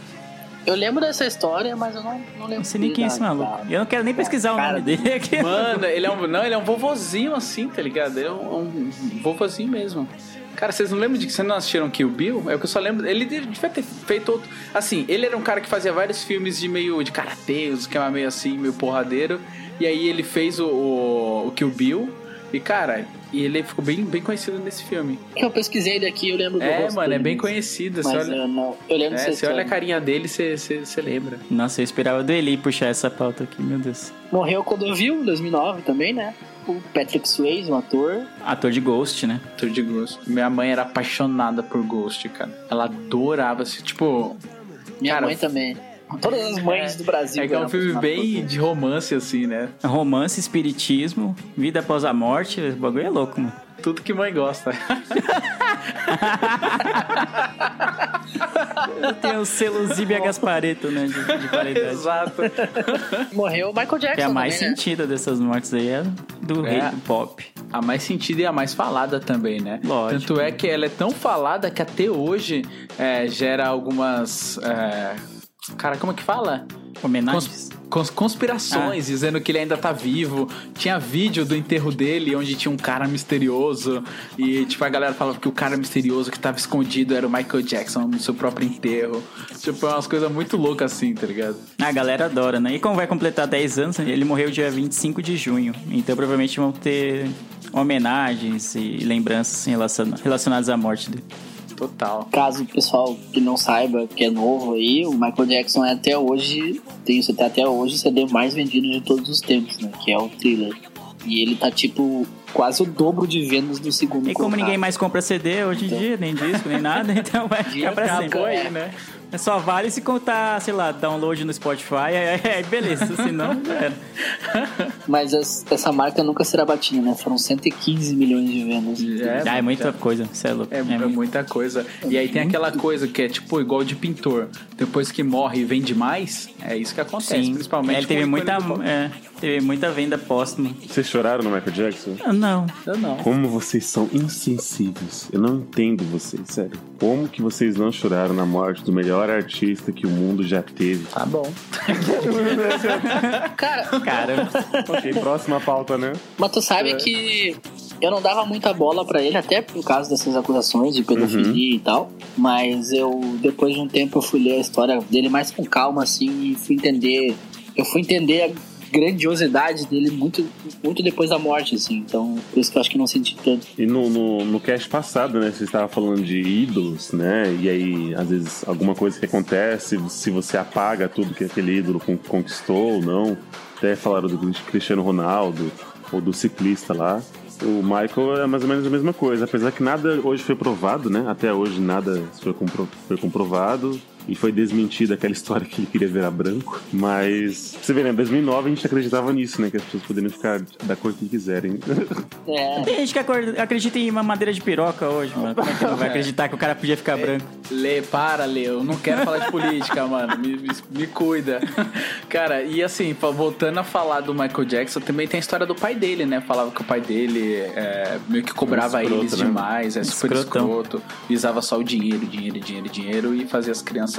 Eu lembro dessa história, mas eu não, não lembro. Não sei nem quem é esse maluco. Eu não quero nem pesquisar o cara nome dele aqui. Mano, ele é um. Não, ele é um vovozinho assim, tá ligado? Ele é um, um vovozinho mesmo. Cara, vocês não lembram de que vocês não assistiram Kill Bill? É o que eu só lembro. Ele devia ter feito outro. Assim, ele era um cara que fazia vários filmes de meio de karatê, os esquema meio assim, meio porradeiro. E aí ele fez o, o, o Kill Bill. E, cara, e ele ficou bem, bem conhecido nesse filme. Que eu pesquisei daqui, eu lembro do É, rosto mano, é dele, bem mas- conhecido. Mas Você olha, eu não. Eu lembro é, você olha a carinha dele, você, você, você lembra. Nossa, eu esperava do Eli puxar essa pauta aqui, meu Deus. Morreu quando eu vi, em 2009 também, né? O Patrick Swayze, um ator. Ator de Ghost, né? Ator de Ghost. Minha mãe era apaixonada por Ghost, cara. Ela adorava, assim, tipo... Minha Cara, mãe também. Todas as mães do Brasil. É que é um filme bem de romance, assim, né? Romance, espiritismo, vida após a morte, o bagulho é louco, mano. Tudo que mãe gosta. Tem o selo Zíbia Gaspareto, né, de, de qualidade. Exato. Morreu o Michael Jackson. Que é a mais também, né? sentida dessas mortes aí é do É. rei do pop. A mais sentida e a mais falada também, né? Lógico. Tanto é que ela é tão falada que até hoje é, gera algumas. é, Cara, como é que fala? Homenagens. Cons- cons- conspirações, dizendo que ele ainda tá vivo. Tinha vídeo do enterro dele onde tinha um cara misterioso. E, tipo, a galera falava que o cara misterioso que tava escondido era o Michael Jackson no seu próprio enterro. Tipo, é umas coisas muito loucas assim, tá ligado? A galera adora, né? E como vai completar 10 anos, ele morreu dia 25 de junho. Então provavelmente vão ter homenagens e lembranças relaciona- relacionadas à morte dele. Total. Caso o pessoal que não saiba, que é novo aí, o Michael Jackson é até hoje, tem isso até hoje, o CD mais vendido de todos os tempos, né? Que é o Thriller. E ele tá tipo quase o dobro de vendas do segundo. E como colocado. ninguém mais compra CD hoje em dia, nem disco, nem nada, (laughs) então vai ficar pra sempre. Acabou aí, né? É Só vale se contar, sei lá, download no Spotify, aí aí beleza, senão (laughs) já era. Mas es- essa marca nunca será batida, né? Foram 115 milhões de vendas. Ah, é muita coisa, você é louco. É, É é muito- muita coisa. E aí tem aquela coisa que é tipo igual de pintor. Depois que morre e vende mais, é isso que acontece. Sim, Principalmente ele teve muita, é, teve muita venda póstuma. Vocês choraram no Michael Jackson? Ah, Não, Eu não. Como vocês são insensíveis. Eu não entendo vocês, sério. Como que vocês não choraram na morte do melhor artista que o mundo já teve? Tá bom. (laughs) Cara, cara, ok, próxima pauta, né? mas tu sabe que eu não dava muita bola pra ele, até por causa dessas acusações de pedofilia e tal. Mas eu, depois de um tempo, eu fui ler a história dele mais com calma, assim, e fui entender. Eu fui entender a grandiosidade dele muito, muito depois da morte, assim. Então, por isso que eu acho que não senti tanto. E no, no, no cast passado, né, você estava falando de ídolos, né? E aí, às vezes, alguma coisa que acontece, se você apaga tudo que aquele ídolo con- conquistou ou não. Até falaram do Cristiano Ronaldo ou do ciclista lá. O Michael é mais ou menos a mesma coisa, apesar que nada hoje foi provado, né? Até hoje nada foi, compro- foi comprovado. E foi desmentida aquela história que ele queria virar branco. Mas, você vê, né? Em 2009 a gente acreditava nisso, né? Que as pessoas poderiam ficar da cor que quiserem. (laughs) É, tem gente que acredita em mamadeira de piroca hoje, mano. Como é que não vai acreditar que o cara podia ficar branco? Lê, para, Lê. Eu não quero falar de política, mano. Me, me, me cuida. Cara, e assim, voltando a falar do Michael Jackson, também tem a história do pai dele, né? Falava que o pai dele é, meio que cobrava Um escroto, eles né? demais, é super Escrotão. escroto. Visava só o dinheiro, dinheiro, dinheiro, dinheiro e fazia as crianças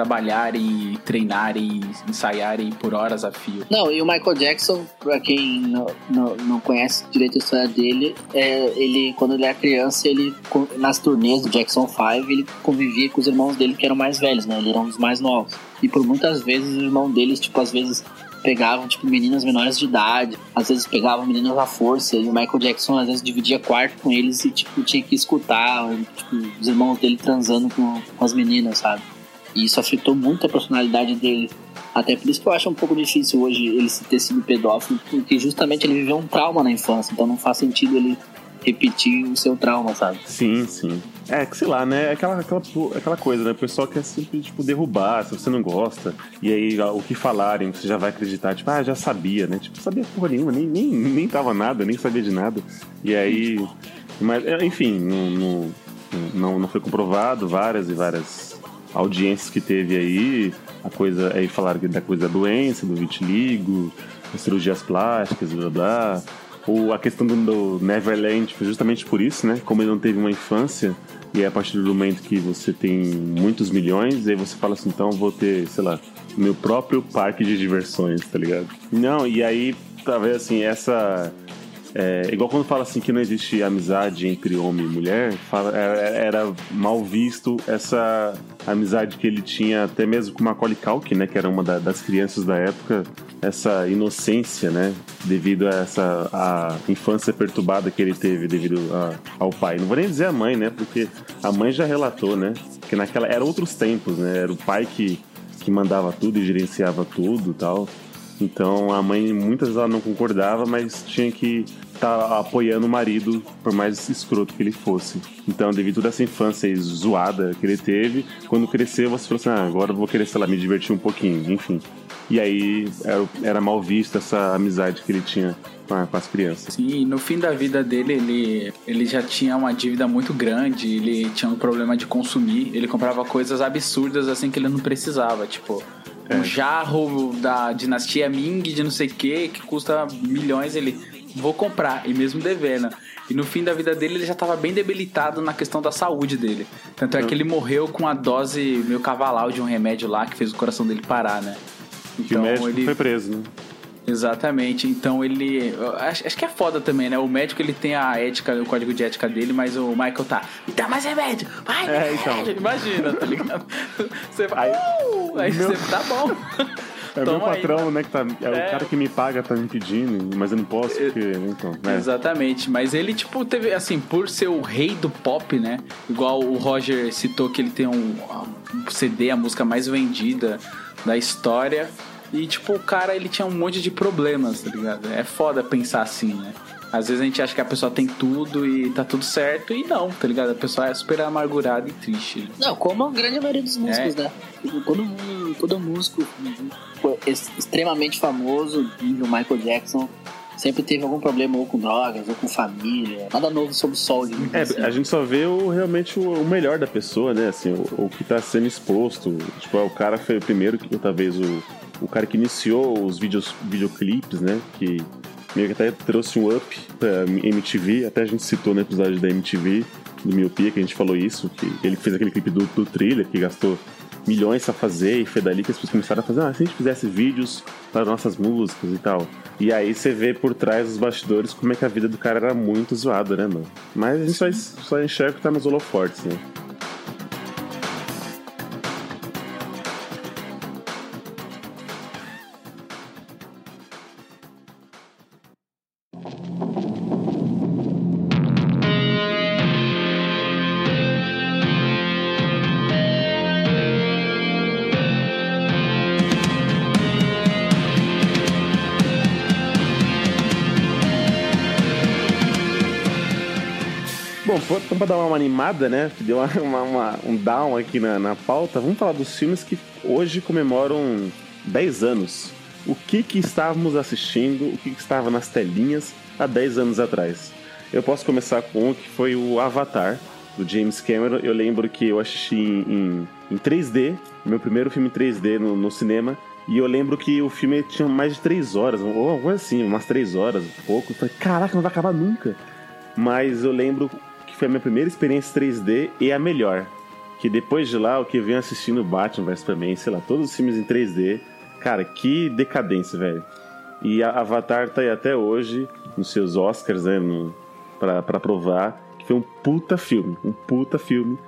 trabalharem, treinarem, ensaiarem por horas a fio. Não, e o Michael Jackson, pra quem não, não, não conhece direito a história dele, é, ele, quando ele era criança, ele, nas turnês do Jackson 5, ele convivia com os irmãos dele que eram mais velhos, né? Ele era um dos mais novos. E por muitas vezes, o irmão deles, tipo, às vezes pegavam, tipo, meninas menores de idade, às vezes pegavam meninas à força, e o Michael Jackson, às vezes, dividia quarto com eles e, tipo, tinha que escutar, tipo, os irmãos dele transando com, com as meninas, sabe? E isso afetou muito a personalidade dele. Até por isso que eu acho um pouco difícil hoje ele ter sido pedófilo, porque justamente ele viveu um trauma na infância, então não faz sentido ele repetir o seu trauma, sabe? Sim, sim. É, que sei lá, né? É aquela, aquela, aquela coisa, né? O pessoal quer sempre, tipo, derrubar se você não gosta. E aí, o que falarem, você já vai acreditar, tipo, ah, já sabia, né? Tipo, sabia porra nenhuma, nem, nem, nem tava nada, nem sabia de nada. E aí. Mas, é, enfim, não, não, não, não foi comprovado várias e várias audiências que teve aí. A coisa. Aí falaram da coisa da doença, do vitiligo, das cirurgias plásticas, blá blá. Ou a questão do, do Neverland foi justamente por isso, né? Como ele não teve uma infância, e é a partir do momento que você tem muitos milhões, aí você fala assim, então vou ter, sei lá, meu próprio parque de diversões, tá ligado? Não, e aí, talvez assim, essa. É, igual quando fala assim que não existe amizade entre homem e mulher, fala, era, era mal visto essa amizade que ele tinha até mesmo com Macaulay Culkin, né, que era uma da- das crianças da época, essa inocência, né, devido a essa a infância perturbada que ele teve devido a- ao pai. Não vou nem dizer a mãe, né, porque a mãe já relatou, né, que naquela eram outros tempos, né, era o pai que que mandava tudo e gerenciava tudo, tal. Então a mãe muitas vezes ela não concordava, mas tinha que tá apoiando o marido, por mais escroto que ele fosse. Então, devido a essa infância zoada que ele teve, quando cresceu, você falou assim: ah, agora eu vou querer, sei lá, me divertir um pouquinho, enfim. E aí era, era mal vista essa amizade que ele tinha com, as crianças. Sim, no fim da vida dele, ele, ele já tinha uma dívida muito grande, ele tinha um problema de consumir, ele comprava coisas absurdas assim que ele não precisava, tipo um jarro da dinastia Ming de não sei o que, que custa milhões, ele vou comprar, e mesmo devendo. E no fim da vida dele, ele já estava bem debilitado na questão da saúde dele. Tanto é que ele morreu com a dose meio cavalar de um remédio lá que fez o coração dele parar, né? Que o médico foi preso, né? Exatamente. Então ele. Acho, acho que é foda também, né? O médico ele tem a ética, o código de ética dele, mas o Michael tá. Me dá mais remédio! Vai, É, então. remédio! Imagina, tá ligado? (laughs) Você vai. Aí, aí meu- você tá bom. (laughs) É o meu Toma aí, patrão, né? Que tá, é, É. o cara que me paga tá me pedindo, mas eu não posso, porque. Então, né? Exatamente, mas ele, tipo, teve, assim, por ser o rei do pop, né? Igual o Roger citou que ele tem um, um CD, a música mais vendida da história. E, tipo, o cara, ele tinha um monte de problemas, tá ligado? É foda pensar assim, né? Às vezes a gente acha que a pessoa tem tudo e tá tudo certo, e não, tá ligado? A pessoa é super amargurada e triste. né? Não, como a grande maioria dos músicos, É. né? Todo, todo músico extremamente famoso, nível Michael Jackson, sempre teve algum problema ou com drogas, ou com família. Nada novo sobre o sol. É, assim. a gente só vê o, realmente o, o melhor da pessoa, né? Assim, o, o que tá sendo exposto. Tipo, o cara foi o primeiro, que talvez o, o cara que iniciou os vídeos, videoclipes, né? Que meio que até trouxe um up pra MTV. Até a gente citou no episódio da MTV, do Miopia, que a gente falou isso. Que ele fez aquele clipe do, do thriller, que gastou milhões pra fazer, e foi dali que as pessoas começaram a fazer, ah, se a gente fizesse vídeos para nossas músicas e tal. E aí você vê por trás dos bastidores como é que a vida do cara era muito zoada, né, mano? Mas a gente só, só enxerga que tá nos holofortes, né? Pra dar uma animada, né? Deu (laughs) uma, uma- um down aqui na, na pauta, vamos falar dos filmes que hoje comemoram 10 anos. O que que estávamos assistindo, o que que estava nas telinhas há 10 anos atrás? Eu posso começar com um que foi o Avatar, do James Cameron. Eu lembro que eu assisti em, em, em 3D, meu primeiro filme em 3D no, no cinema. E eu lembro que o filme tinha mais de 3 horas, ou coisa assim, umas 3 horas, um pouco. Eu falei, caraca, não vai acabar nunca. Mas eu lembro que foi a minha primeira experiência 3D e a melhor. Que depois de lá, o que venho assistindo Batman vs Superman, sei lá, todos os filmes em 3D. Cara, que decadência, velho. E Avatar tá aí até hoje, nos seus Oscars, né, no, pra, pra provar, que foi um puta filme, um puta filme.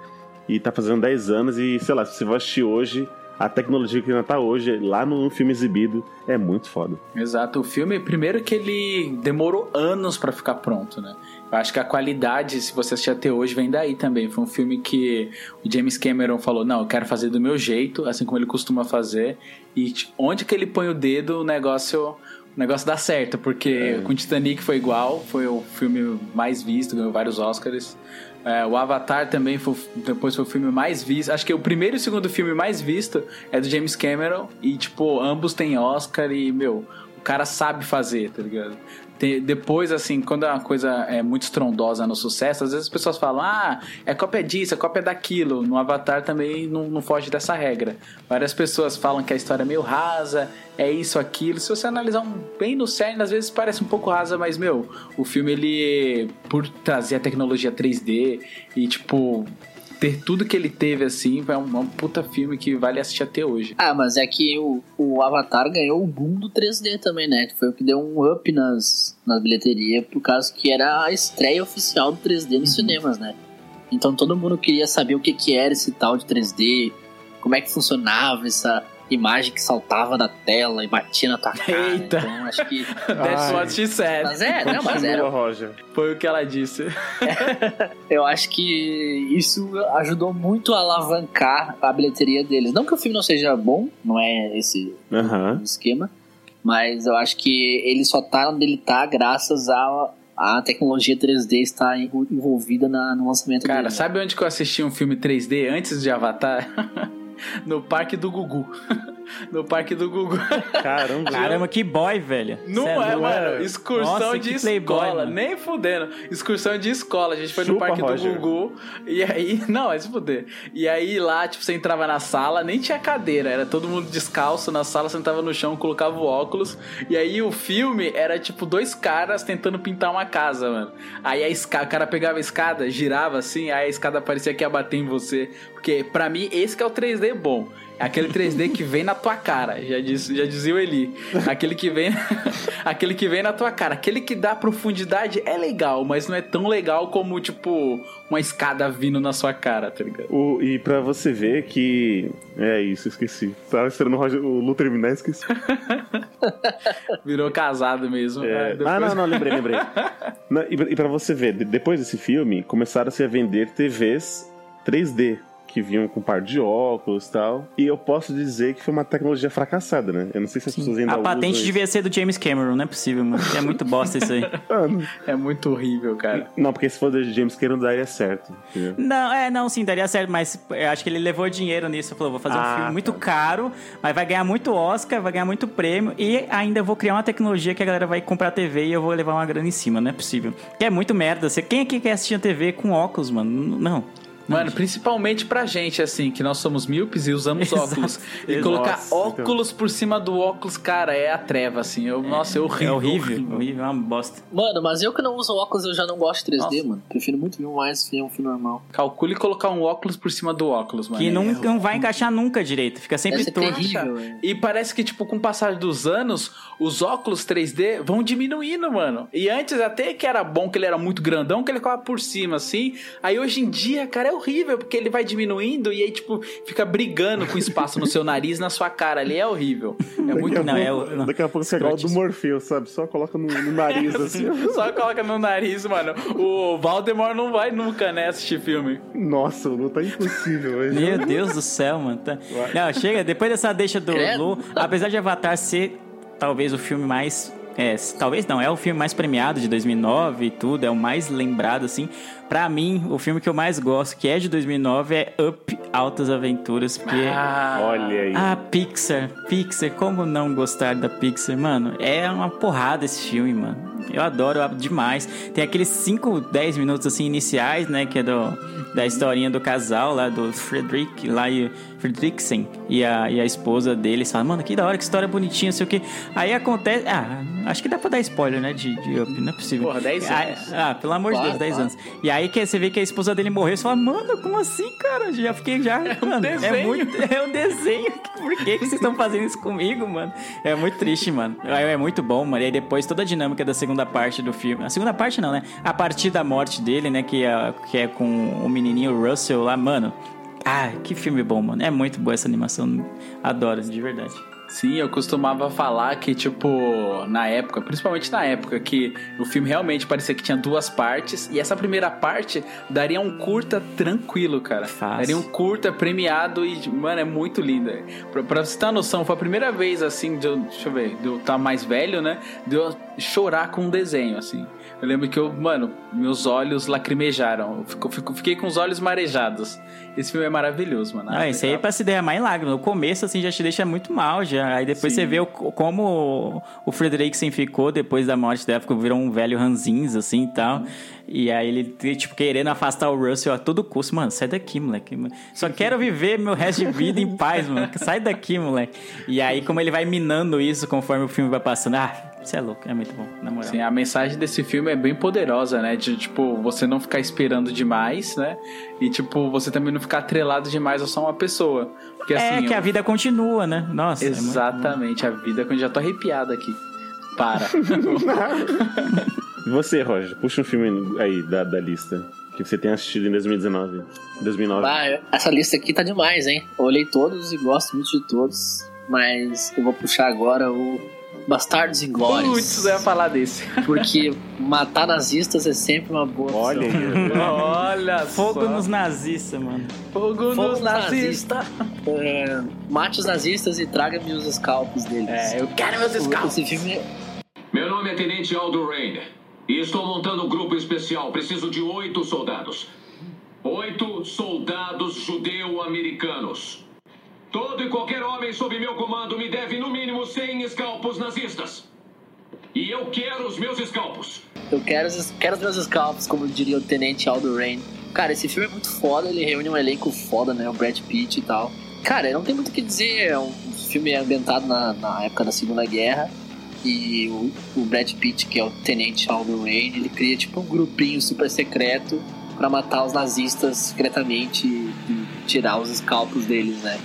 E tá fazendo 10 anos e, sei lá, se você vai assistir hoje, a tecnologia que ainda tá hoje, lá no filme exibido, é muito foda. Exato, o filme, primeiro que ele demorou anos pra ficar pronto, né? Eu acho que a qualidade, se você assistir até hoje, vem daí também. Foi um filme que o James Cameron falou: não, eu quero fazer do meu jeito, assim como ele costuma fazer. E onde que ele põe o dedo, o negócio. O negócio dá certo, porque com Titanic foi igual, foi o filme mais visto, ganhou vários Oscars. É, o Avatar também foi, depois foi o filme mais visto. Acho que o primeiro e o segundo filme mais visto é do James Cameron. E, tipo, ambos têm Oscar e, meu, o cara sabe fazer, tá ligado? Tem- depois, assim, quando a coisa é muito estrondosa no sucesso, às vezes as pessoas falam, ah, é cópia disso, é cópia daquilo. No Avatar também não, não foge dessa regra. Várias pessoas falam que a história é meio rasa, é isso, aquilo. Se você analisar um, bem no cerne, às vezes parece um pouco rasa, mas, meu, o filme, ele, por trazer a tecnologia 3D e, tipo, ter tudo que ele teve, assim, é um, é um puta filme que vale assistir até hoje. Ah, mas é que o, o Avatar ganhou o boom do 3D também, né? Que foi o que deu um up nas, nas bilheterias, por causa que era a estreia oficial do 3D nos cinemas, né? Então todo mundo queria saber o que, que era esse tal de 3D, como é que funcionava essa imagem que saltava da tela e batia na tua cara. Eita. Então acho que. (laughs) That's Ai. what she said. Mas é, não, mas Continua, era. Roger. Foi o que ela disse. (laughs) Eu acho que isso ajudou muito a alavancar a bilheteria deles. Não que o filme não seja bom, não é esse o esquema. Mas eu acho que ele só tá onde ele tá graças a a tecnologia 3D está envol- envolvida na- no lançamento Cara, dele. sabe onde que eu assisti um filme 3D antes de Avatar? (laughs) no Parque do Gugu. (laughs) no Parque do Gugu. Caramba. Caramba, que boy, velho. Não Cê é, louco. mano. Excursão Nossa, de escola. Nem fudendo. Excursão de escola. A gente foi no Chupa, Parque Roger. do Gugu. E aí. (laughs) Não, é se fuder. E aí lá, tipo, você entrava na sala, nem tinha cadeira. Era todo mundo descalço na sala, sentava no chão, colocava o óculos. E aí o filme era tipo dois caras tentando pintar uma casa, mano. Aí a escada, o cara pegava a escada, girava assim, aí a escada parecia que ia bater em você. Porque pra mim, esse que é o 3D bom. Aquele 3D que vem na tua cara, já, disse, já dizia o Eli. Aquele que vem (laughs) aquele que vem na tua cara. Aquele que dá profundidade é legal, mas não é tão legal como, tipo, uma escada vindo na sua cara, tá ligado? O- e pra você ver que. É isso, esqueci. Tava esperando o, Roger, o Lu terminar e esqueci. (laughs) Virou casado mesmo. É. Aí depois- Ah, não, não, lembrei, lembrei. (laughs) Não, e, pra- você ver, de- depois desse filme, começaram-se a vender TVs 3D. Que vinham com um par de óculos e tal. E eu posso dizer que foi uma tecnologia fracassada, né? Eu não sei se as pessoas ainda A patente usam devia ser do James Cameron, não é possível, mano. É muito bosta isso aí. (laughs) isso. Não- É muito horrível, cara. Não, porque se for de James Cameron daria certo. entendeu? Não, é, não, sim, daria certo, mas eu acho que ele levou dinheiro nisso. Falou, vou fazer um Ah, filme muito tá. caro, mas vai ganhar muito Oscar, vai ganhar muito prêmio e ainda vou criar uma tecnologia que a galera vai comprar TV e eu vou levar uma grana em cima, não é possível. Que é muito merda. Você, quem aqui quer assistir a TV com óculos, mano? Não. Mano, principalmente pra gente, assim, que nós somos míopes e usamos (laughs) Exato. óculos. E Exato. colocar Nossa, óculos por cima do óculos, cara, é a treva, assim. Eu, nossa, é horrível. É horrível, horrível, é uma bosta. Mano, mas eu que não uso óculos, eu já não gosto de 3D, Nossa. mano. Prefiro muito ver mais filme, um filme normal. Calcule colocar um óculos por cima do óculos, mano. Que É não, não vai encaixar nunca direito, fica sempre ser torto. terrível, velho. E parece que, tipo, com o passar dos anos, os óculos 3D vão diminuindo, mano. E antes até que era bom, que ele era muito grandão, que ele ficava por cima, assim. Aí hoje em dia, cara, é horrível, porque ele vai diminuindo e aí, tipo, fica brigando com espaço no seu nariz, na sua cara ali. É horrível. É muito Daqui a Não, é pouco, o- não. daqui a pouco você é igual ao do Morpheus, sabe? Só coloca no, no nariz (laughs) assim. Só coloca no nariz, mano. O Valdemar não vai nunca, né, assistir filme. Nossa, o Lu tá impossível hoje. Meu Deus do céu, mano. Tá- Não, chega, depois dessa deixa do Credo. Lu, apesar de Avatar ser talvez o filme mais. É, talvez não, é o filme mais premiado de 2009 e tudo, é o mais lembrado, assim. Pra mim, o filme que eu mais gosto, que é de 2009, é Up Altas Aventuras, porque. Olha aí. Ah, Pixar, Pixar, como não gostar da Pixar, mano? É uma porrada esse filme, mano. Eu adoro demais. Tem aqueles 5, 10 minutos assim iniciais, né, que é do da historinha do casal lá do Frederick lá e Fredricksen e a, e a esposa dele, Eles falam, mano, que da hora, que história bonitinha, sei o que. Aí acontece, ah, acho que dá pra dar spoiler, né, de, de Up, não é possível. Porra, 10 Ah, anos. Ah, pelo amor Claro, de Deus, 10 claro. anos. E aí que você vê que a esposa dele morreu, você fala, mano, como assim, cara? Já fiquei já, mano, é desenho. muito é um desenho. (laughs) Por que, que vocês estão fazendo isso comigo, mano? É muito triste, mano. É, é muito bom, mano. E aí depois toda a dinâmica da segunda parte do filme. A segunda parte não, né? A partir da morte dele, né? Que é, que é com o menininho Russell lá, mano. Ah, que filme bom, mano. É muito boa essa animação. Adoro, de verdade. Sim, eu costumava falar que, tipo, na época, principalmente na época, que o filme realmente parecia que tinha duas partes, e essa primeira parte daria um curta tranquilo, cara. Fácil. Daria um curta premiado e, mano, é muito linda. Pra, pra você ter uma noção, foi a primeira vez, assim, de eu, deixa eu ver, de eu estar mais velho, né, de eu chorar com um desenho, assim. Eu lembro que eu, mano, meus olhos lacrimejaram, eu fico- fico- fiquei com os olhos marejados. Esse filme é maravilhoso, mano. Ah, isso aí é pra se derramar em lágrimas. No começo, assim, já te deixa muito mal, já. Aí depois Sim. você vê o- como o Frederiksen ficou depois da morte dela, ficou, virou um velho ranzinza, assim, e tal. E aí ele, tipo, querendo afastar o Russell a todo custo. Mano, sai daqui, moleque. Só quero viver meu resto de vida em paz, mano. Sai daqui, moleque. E aí, como ele vai minando isso conforme o filme vai passando. Ah, você é louco. É muito bom, na moral. Sim, a mensagem desse filme é bem poderosa, né? De, tipo, você não ficar esperando demais, né? E, tipo, você também não ficar atrelado demais a só uma pessoa. Porque, é assim... que a eu- vida continua, né? Nossa. é. Exatamente, a vida... Eu já tô arrepiado aqui. Para. (laughs) E você, Roger? Puxa um filme aí da, da lista que você tenha assistido em 2019. 2009. Ah, essa lista aqui tá demais, hein? Eu olhei todos e gosto muito de todos, mas eu vou puxar agora o Bastardos Inglórios. Putz, eu ia falar desse. (laughs) Porque matar nazistas é sempre uma boa opção. Olha aí. Olha (laughs) Fogo só. nos nazistas, mano. Fogo Fogo nos nazistas. É, mate os nazistas e traga-me os scalpos deles. É, eu quero meus scalpos. Esse filme Meu nome é Tenente Aldo Rain. Estou montando um grupo especial. Preciso de oito soldados. Oito soldados judeu-americanos. Todo e qualquer homem sob meu comando me deve no mínimo 100 escalpos nazistas. E eu quero os meus escalpos. Eu quero os, quero os meus scalps, como diria o Tenente Aldo Rain. Cara, esse filme é muito foda, ele reúne um elenco foda, né? O Brad Pitt e tal. Cara, não tem muito o que dizer, é um filme ambientado na, na época da Segunda Guerra. E o, o Brad Pitt, que é o Tenente Aldo Rain, ele cria tipo um grupinho super secreto pra matar os nazistas secretamente e, tirar os scalpos deles, né?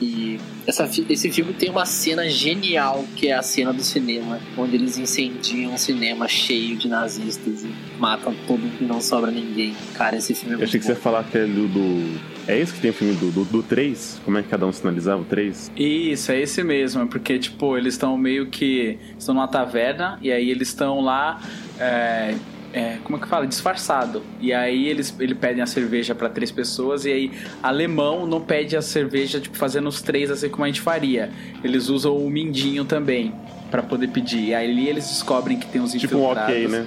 E essa, esse filme tem uma cena genial, que é a cena do cinema, onde eles incendiam um cinema cheio de nazistas e matam todo mundo e não sobra ninguém. Cara, esse filme é Eu muito achei que você ia falar aquele do, do. É esse que tem o filme do, do, do 3? Como é que cada um sinalizava o 3? Isso, é esse mesmo, porque, tipo, eles estão meio que. estão numa taverna e aí eles estão lá. é, é, como é que fala? Disfarçado. E aí eles ele pedem a cerveja pra três pessoas e aí alemão não pede a cerveja, tipo, fazendo os três assim como a gente faria. Eles usam o mindinho também pra poder pedir. E aí eles descobrem que tem uns Tipo um infiltrados. ok, né?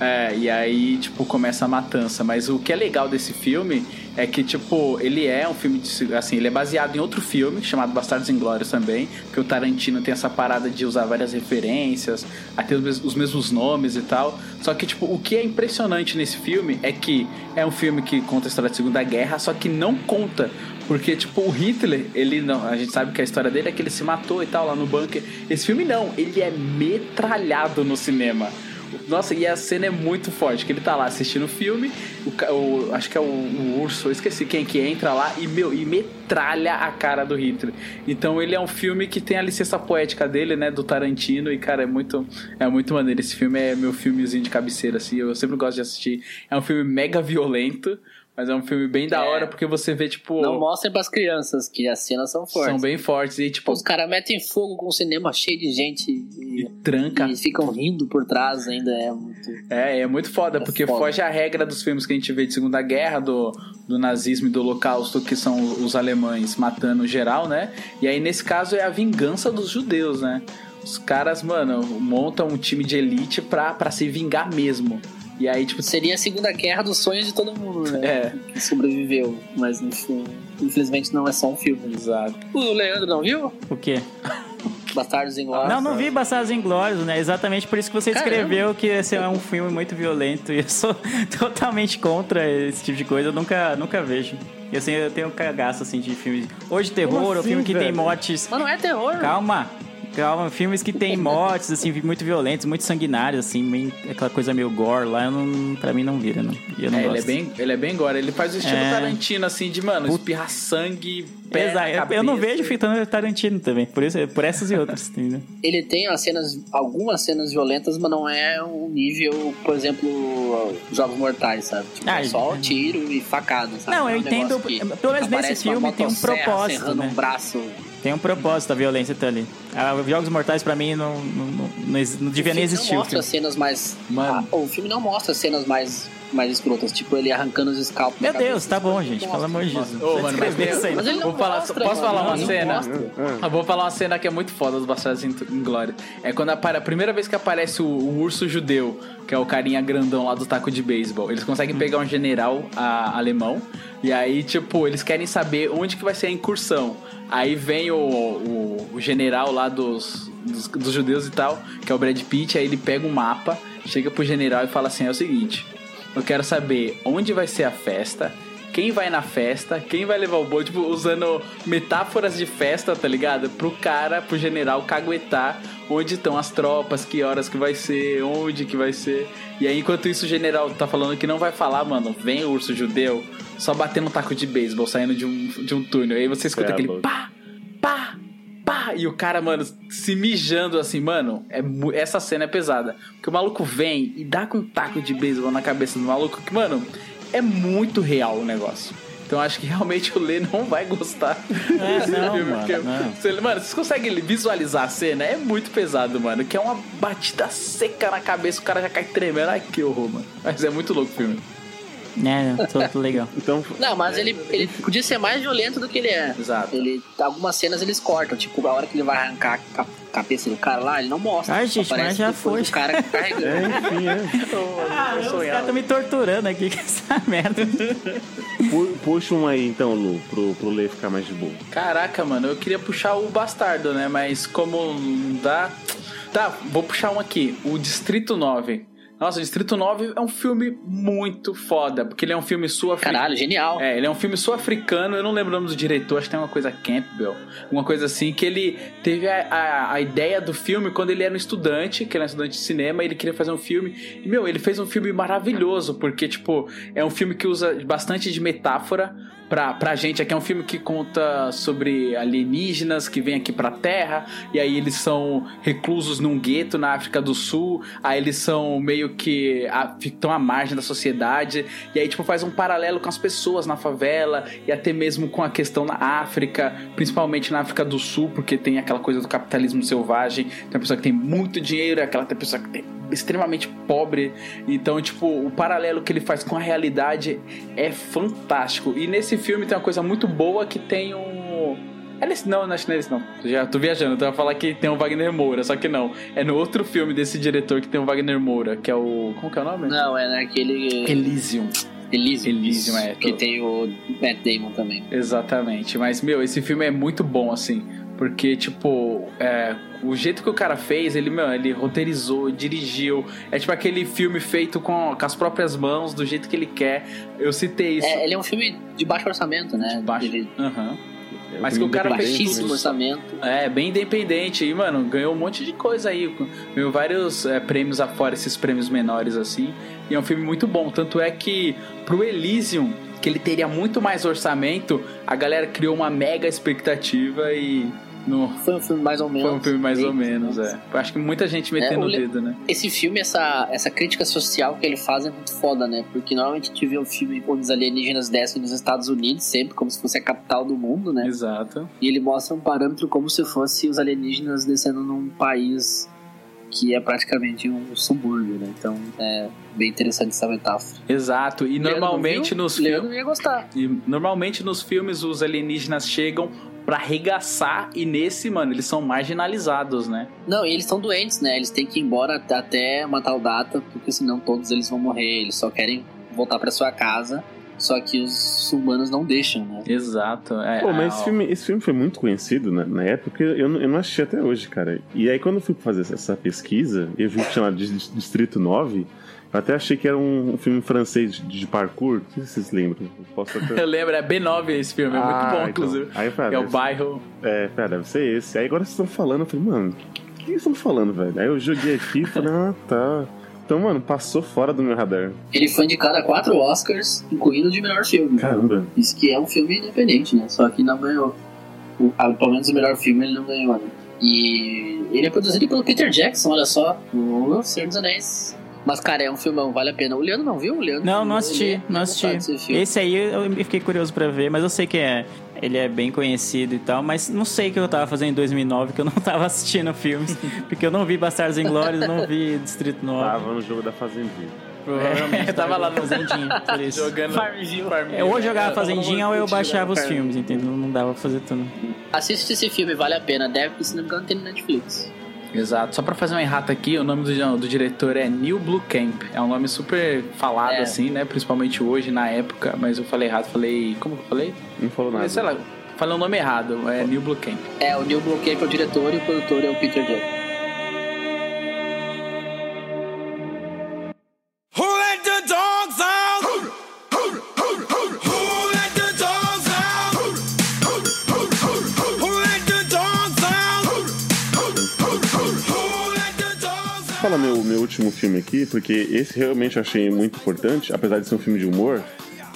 É, e aí, tipo, começa a matança. Mas o que é legal desse filme é que, tipo, ele é um filme de. Assim, ele é baseado em outro filme chamado Bastardos Inglórios também. Que o Tarantino tem essa parada de usar várias referências, a ter os mes- os mesmos nomes e tal. Só que, tipo, o que é impressionante nesse filme é que é um filme que conta a história da Segunda Guerra, só que não conta. Porque, tipo, o Hitler, ele não. A gente sabe que a história dele é que ele se matou e tal lá no bunker. Esse filme não, ele é metralhado no cinema. Nossa, e a cena é muito forte, que ele tá lá assistindo o filme, o, acho que é o, urso, eu esqueci quem que entra lá e, meu, e metralha a cara do Hitler. Então ele é um filme que tem a licença poética dele, né, do Tarantino, e cara, é muito, é muito maneiro. Esse filme é meu filmezinho de cabeceira, assim, eu sempre gosto de assistir. É um filme mega violento, mas é um filme bem da É. hora, porque você vê, tipo... Não mostrem pras crianças que as cenas são fortes. São bem fortes e, tipo, Os caras metem fogo com o cinema cheio de gente e, tranca. e ficam rindo por trás ainda. É muito. É, é muito foda, porque foda. foge a regra dos filmes que a gente vê de Segunda Guerra, do, do nazismo e do holocausto, que são os alemães matando geral, né? E aí, nesse caso, é a vingança dos judeus, né? Os caras, mano, montam um time de elite pra, pra se vingar mesmo. E aí, tipo, Seria a Segunda Guerra dos sonhos de todo mundo, né? É. Que sobreviveu. Mas enfim, infelizmente não é só um filme. Exato. O Leandro não viu? O quê? Bastardos Inglórios. Não, não vi Bastardos Inglórios, né? Exatamente por isso que você Caramba. escreveu que esse é um filme muito violento. E (laughs) eu sou (laughs) totalmente contra esse tipo de coisa. Eu nunca, nunca vejo. E assim, eu tenho um cagaço assim de filmes. Hoje terror, ou assim, filme que tem mortes. Mas não é terror. Calma. Calma, filmes que tem mortes, assim, muito violentos, muito sanguinários, assim, meio- aquela coisa meio gore lá, eu não, pra mim não vira, não. Eu não é, ele é gosto. bem, ele é bem gore. Ele faz o estilo É. Tarantino, assim, de, mano, espirrar sangue, na Exato, eu não vejo fitando Tarantino também, por, isso, por essas e outras, (laughs) entendeu? Ele tem as cenas, algumas cenas violentas, mas não é um nível, por exemplo, Jogos Mortais, sabe? Tipo, Ah, é só tiro e facada, sabe? Não, eu É um entendo, pelo menos nesse filme tem um propósito, né? um braço. Tem um propósito a violência tá ali. Ah, os Jogos Mortais pra mim não, não, não, não devia nem O filme existir. Não o mostra filme. cenas mais. Mano. Ah, o filme não mostra cenas mais, mais escrotas, tipo ele arrancando os scalpos. Meu Deus, cabeça. tá bom, gente, mostra. pelo amor de Jesus. Ô, mano, mas, aí. Mas ele não vou falar, mostra, posso mano, falar uma não cena? mostra. Eu vou falar uma cena que é muito foda dos Bastardos Inglórios. É quando a primeira vez que aparece o, o urso judeu, que é o carinha grandão lá do taco de beisebol. Eles conseguem pegar um general a- alemão e aí, tipo, eles querem saber onde que vai ser a incursão. Aí vem o, o, o general lá dos, dos, dos judeus e tal, que é o Brad Pitt, aí ele pega um mapa, chega pro general e fala assim, é o seguinte... Eu quero saber onde vai ser a festa, quem vai na festa, quem vai levar o bolo, tipo, usando metáforas de festa, tá ligado? Pro cara, pro general caguetar onde estão as tropas, que horas que vai ser, onde que vai ser. E aí, enquanto isso, o general tá falando que não vai falar, mano, vem o urso judeu, só batendo um taco de beisebol, saindo de um, de um túnel. E aí você escuta É, aquele louco. pá, pá, pá, e o cara, mano, se mijando assim, mano, é, essa cena é pesada. Porque o maluco vem e dá com um taco de beisebol na cabeça do maluco, que, mano, é muito real o negócio. Então acho que realmente o Lê não vai gostar É, desse não, filme. mano, porque- não. ele- mano, vocês conseguem visualizar a cena? É muito pesado, mano. Que é uma batida seca na cabeça, o cara já cai tremendo. Ai, que horror, mano. Mas é muito louco o filme. É, tô, tô legal. (laughs) Então, Não, mas ele, ele podia ser mais violento do que ele é. Exato. Ele, algumas cenas eles cortam, tipo, a hora que ele vai arrancar a ca- cabeça do cara lá, ele não mostra. Ai, gente, mas já foi. O cara (laughs) carregando. é, enfim, é. Ah, os caras estão me torturando aqui com essa (laughs) merda. Pu- Puxa um aí então, Lu, pro, pro Lê ficar mais de boa. Caraca, mano, eu queria puxar o Bastardo, né? Mas como não dá. Tá, vou puxar um aqui. O Distrito 9. Nossa, Distrito 9 é um filme muito foda, porque ele é um filme sul-africano. Caralho, genial. É, ele é um filme sul-africano, eu não lembro o nome do diretor, acho que tem uma coisa Campbell, uma coisa assim, que ele teve a, a, a ideia do filme quando ele era um estudante, que ele era um estudante de cinema, e ele queria fazer um filme. E, meu, ele fez um filme maravilhoso, porque, tipo, é um filme que usa bastante de metáfora pra, pra gente. Aqui é um filme que conta sobre alienígenas que vêm aqui pra Terra, e aí eles são reclusos num gueto na África do Sul, aí eles são meio que a- estão à margem da sociedade, e aí tipo faz um paralelo com as pessoas na favela, e até mesmo com a questão na África, principalmente na África do Sul, porque tem aquela coisa do capitalismo selvagem, tem uma pessoa que tem muito dinheiro, aquela pessoa que tem extremamente pobre. Então, tipo, o paralelo que ele faz com a realidade é fantástico. E nesse filme tem uma coisa muito boa que tem um. É nesse, não, não acho que não é nesse não. Já tô viajando, então eu ia falar que tem o Wagner Moura, só que não. É no outro filme desse diretor que tem o Wagner Moura, que é o. Como que é o nome? Não, é naquele. Elysium. Elysium. Elysium, é. Que tem o Matt Damon também. Exatamente. Mas, meu, esse filme é muito bom, assim. Porque, tipo, é, o jeito que o cara fez, ele, meu, ele roteirizou, dirigiu. É tipo aquele filme feito com, com as próprias mãos, do jeito que ele quer. Eu citei isso. É, ele é um filme de baixo orçamento, né? Baixo. Ele, Aham. É Mas que o cara fez independente, baixíssimo orçamento. É, bem independente. E, mano, ganhou um monte de coisa aí. Ganhou vários é, prêmios afora, esses prêmios menores, assim. E é um filme muito bom. Tanto é que pro Elysium, que ele teria muito mais orçamento, a galera criou uma mega expectativa e. No, Foi um filme mais ou menos. foi um filme mais ou Eita, menos, é. Acho que muita gente metendo É, o Le- dedo, né? Esse filme, essa, essa crítica social que ele faz é muito foda, né? Porque normalmente a gente vê um filme onde os alienígenas descem nos Estados Unidos, sempre como se fosse a capital do mundo, né? Exato. E ele mostra um parâmetro como se fosse os alienígenas descendo num país que é praticamente um subúrbio, né? Então é bem interessante essa metáfora. Exato. E Leandro normalmente viu? nos filmes. Ia gostar. E normalmente nos filmes os alienígenas chegam pra arregaçar e nesse, mano, eles são marginalizados, né? Não, e eles estão doentes, né? Eles têm que ir embora até- uma tal data, porque senão todos eles vão morrer. Eles só querem voltar pra sua casa, só que os humanos não deixam, né? Exato. É, Pô, mas ah, esse filme, esse filme foi muito conhecido na, na época, eu, não- eu não assisti até hoje, cara. E aí, quando eu fui fazer essa pesquisa, eu vi que de- de- Distrito 9, eu até achei que era um, filme francês de, parkour. Não sei se vocês lembram. Eu Posso até... (laughs) Eu lembro, é B9 esse filme, é Ah, muito bom, então. inclusive. Aí falei, ah, É o bairro. É, pera, deve ser esse. Aí agora vocês estão falando, eu falei, mano, o que, que eles estão falando, velho? Aí eu joguei aqui e (laughs) falei, ah, tá. Então, mano, passou fora do meu radar. Ele foi indicado a quatro Oscars, incluindo de melhor filme. Caramba. Isso que é um filme independente, né? Só que não ganhou. O, ah, pelo menos o melhor filme ele não ganhou, né? E ele é produzido pelo Peter Jackson, olha só. O Senhor dos Anéis. Mas, cara, é um filmão, vale a pena. O Leandro não viu? O Leandro Não, não assisti, é não assisti. Esse aí eu fiquei curioso pra ver, mas eu sei que é, ele é bem conhecido e tal, mas não sei o que eu tava fazendo em 2009, que eu não (laughs) tava assistindo filmes, porque eu não vi Bastardos Inglórios, não vi Distrito 9. Tava no jogo da Fazendinha. Provavelmente É, tava lá no- Fazendinha, por (laughs) isso. Jogando Farmville. É, ou eu jogava Fazendinha ou eu baixava os filmes, entendeu? Não dava pra fazer tudo. Assiste esse filme, vale a pena. Deve, se não me engano, tem no Netflix. Exato. Só pra fazer uma errata aqui, o nome do, do diretor é Neil Blue Camp. É um nome super falado, É. assim, né? Principalmente hoje, na época. Mas eu falei errado, falei. Como que eu falei? Não falou nada. Mas, sei lá, falei o nome errado. É Neil Blue Camp. É, o Neil Blomkamp é o diretor e o produtor é o Peter Jackson. Vou falar meu, meu último filme aqui, porque esse realmente eu achei muito importante, apesar de ser um filme de humor,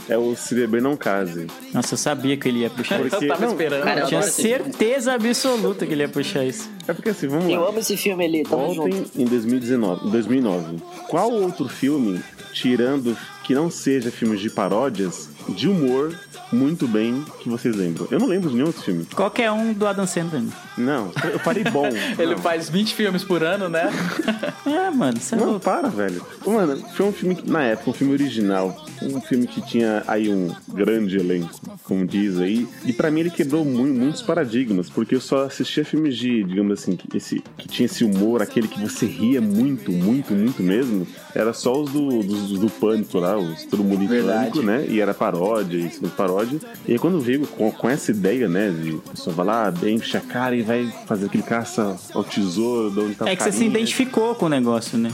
é o Se Beber Não Case. Nossa, eu sabia que ele ia puxar isso. Porque, Eu tava não, esperando. Cara, Eu eu tinha certeza absoluta que ele ia puxar isso. É porque assim, vamos Eu lá. amo esse filme, Eli. Tamo Voltem junto. em 2019, 2009. Qual outro filme, tirando que não seja filmes de paródias, de humor, muito bem que vocês lembram. Eu não lembro de nenhum outro filme. Qualquer um do Adam Sandler. Não, eu falei bom. (laughs) Ele Não. faz 20 filmes por ano, né? (laughs) É, mano, você é Não, para, velho. Mano, foi um filme na época, um filme original. Um filme que tinha aí um grande elenco, como diz aí. E pra mim ele quebrou mu- muitos paradigmas, porque eu só assistia filmes de, digamos assim, que, esse, que tinha esse humor, aquele que você ria muito, muito, muito mesmo. Era só os do, dos- do Pânico lá, os Todo Mundo em. Pânico, né? E era paródia, isso, paródia. E aí quando veio com, com essa ideia, né, de pessoa vai lá, enche a cara e vai fazer aquele caça ao tesouro, de onde tá É que você se carinha. identificou com o negócio, né?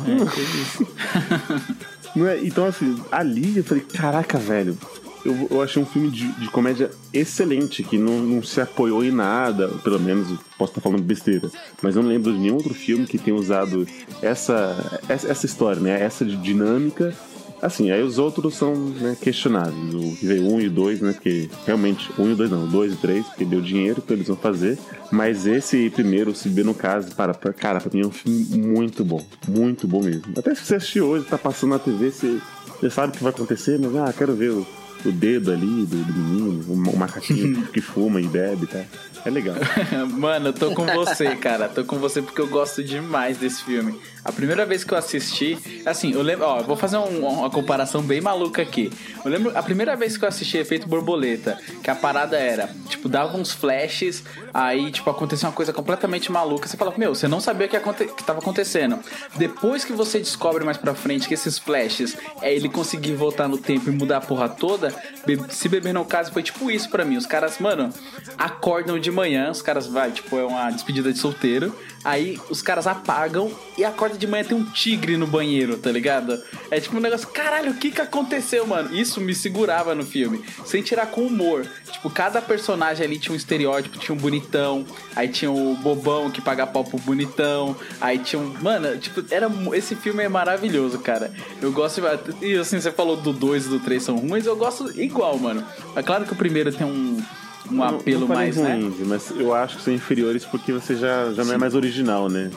É, (laughs) é? Então, assim, ali eu falei, caraca, velho. Eu, eu achei um filme de, de comédia excelente, que não, não se apoiou em nada, pelo menos posso estar falando besteira, mas eu não lembro de nenhum outro filme que tenha usado essa, essa, essa história, né? Essa dinâmica. Assim, aí os outros são né, questionáveis. O que veio um e o dois, né? Porque realmente, um e o dois não, o dois e o três, porque deu dinheiro que eles vão fazer. Mas esse primeiro, se bem no caso, para, para, cara, pra mim é um filme muito bom. Muito bom mesmo. Até se você assistir hoje, tá passando na TV, você, você sabe o que vai acontecer, mas ah, quero ver o, o dedo ali do, do menino, o, o macaquinho (laughs) que fuma e bebe, tá? É legal. (laughs) Mano, eu tô com você, cara. Tô com você porque eu gosto demais desse filme. A primeira vez que eu assisti, assim, eu lembro, ó, vou fazer um- uma comparação bem maluca aqui. Eu lembro a primeira vez que eu assisti Efeito Borboleta, que a parada era, tipo, dava uns flashes, aí, tipo, acontecia uma coisa completamente maluca. Você fala, meu, você não sabia o que, aconte que tava acontecendo. Depois que você descobre mais pra frente que esses flashes é ele conseguir voltar no tempo e mudar a porra toda, Be- se beber no caso foi tipo isso pra mim. Os caras, mano, acordam de manhã, os caras vai, tipo, é uma despedida de solteiro. Aí os caras apagam e acorda de manhã tem um tigre no banheiro, tá ligado? É tipo um negócio, caralho, o que que aconteceu, mano? Isso me segurava no filme, sem tirar com humor. Tipo, cada personagem ali tinha um estereótipo, tinha um bonitão, aí tinha o bobão que paga pau pro bonitão, aí tinha um. Mano, tipo, era. Esse filme é maravilhoso, cara. Eu gosto. E assim, você falou do 2 e do 3 são ruins, eu gosto igual, mano. É claro que o primeiro tem um. Um Não- apelo não falei mais, né? ruins, mas eu acho que são inferiores porque você já, já não é mais original, né?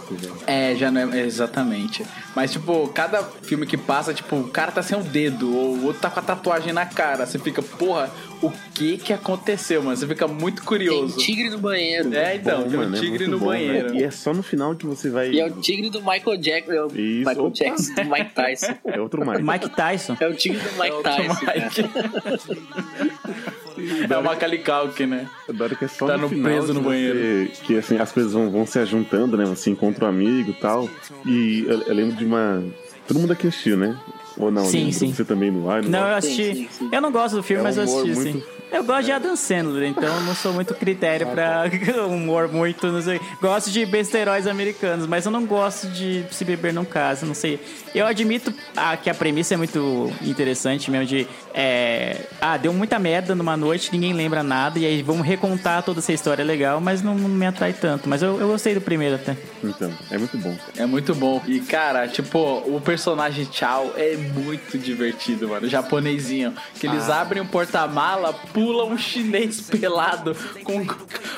É, já não é. Exatamente. Mas, tipo, cada filme que passa, tipo, o cara tá sem o dedo, ou o outro tá com a tatuagem na cara. Você fica, porra, o que que aconteceu, mano? Você fica muito Tem curioso. tigre no banheiro. É, então, Bom, tem um mano, é tigre muito no bom, banheiro. velho. E é só no final que você vai. E é o tigre do Michael Jackson. É o Isso, Michael opa. Jackson, do Mike Tyson. É outro mais. Mike Tyson. É o tigre do Mike o Tyson. cara. (laughs) É o Macaulay Culkin, né? Adoro que é só Tá no, no final preso no você- banheiro. Que assim, as coisas vão, vão se ajuntando, né? Você encontra um amigo e tal. E eu, eu lembro de uma. Todo mundo aqui assistiu, né? Ou não? Sim, Lembro sim. Você também no ar? Não, eu Sim, assisti. sim, sim. Eu não gosto do filme, É um mas eu assisti, muito- sim. Eu gosto de Adam Sandler, então eu não sou muito critério pra (laughs) humor muito, não sei. Gosto de besteiróis americanos, mas eu não gosto de se beber num caso, não sei. Eu admito ah, que a premissa é muito interessante mesmo de... é, ah, deu muita merda numa noite, ninguém lembra nada, e aí vamos recontar toda essa história legal, mas não, não me atrai tanto. Mas eu, eu gostei do primeiro até. Então, é muito bom. É muito bom. E, cara, tipo, o personagem Chao é muito divertido, mano. O japonesinho. Que eles Ah. abrem um porta-mala, pula um chinês pelado com,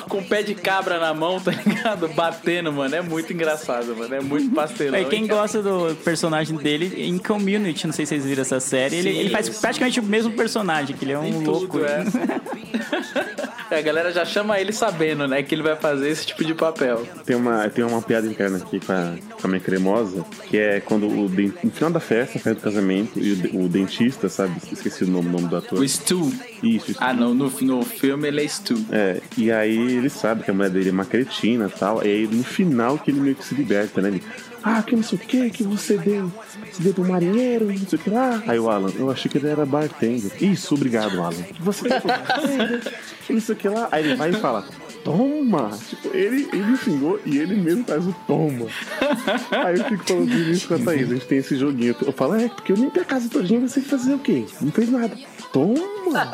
com pé de cabra na mão, tá ligado? Batendo, mano. É muito engraçado, mano. É muito pastelão. E quem gosta do personagem dele em Community, não sei se vocês viram essa série, ele, ele faz praticamente o mesmo personagem, que ele é um louco. tudo, (laughs) é. A galera já chama ele sabendo, né? Que ele vai fazer esse tipo de papel. Tem uma, tem uma piada interna aqui com a, com a minha cremosa, que é quando o no final da festa, festa do casamento, e o, o dentista, sabe? Esqueci o nome, o nome do ator. O Stu. Isso, isso. Ah, não. No, no filme ele é Stu. É, e aí ele sabe que a mulher dele é uma cretina e tal. E aí no final que ele meio que se liberta, né? Ele, ah, que não sei o que, que você deu. Você deu pro marinheiro, não sei o que lá. Aí o Alan, eu achei que ele era bartender. Isso, obrigado, Alan. Você deu pro bartender, que não sei o que lá. Aí ele vai e fala. Toma! Tipo, ele, ele xingou e ele mesmo faz o toma. (laughs) Aí eu fico falando isso com a Thaís. A gente tem esse joguinho. Eu falo, é, porque eu limpei a casa todinha você fazer o quê? Não fez nada. Toma!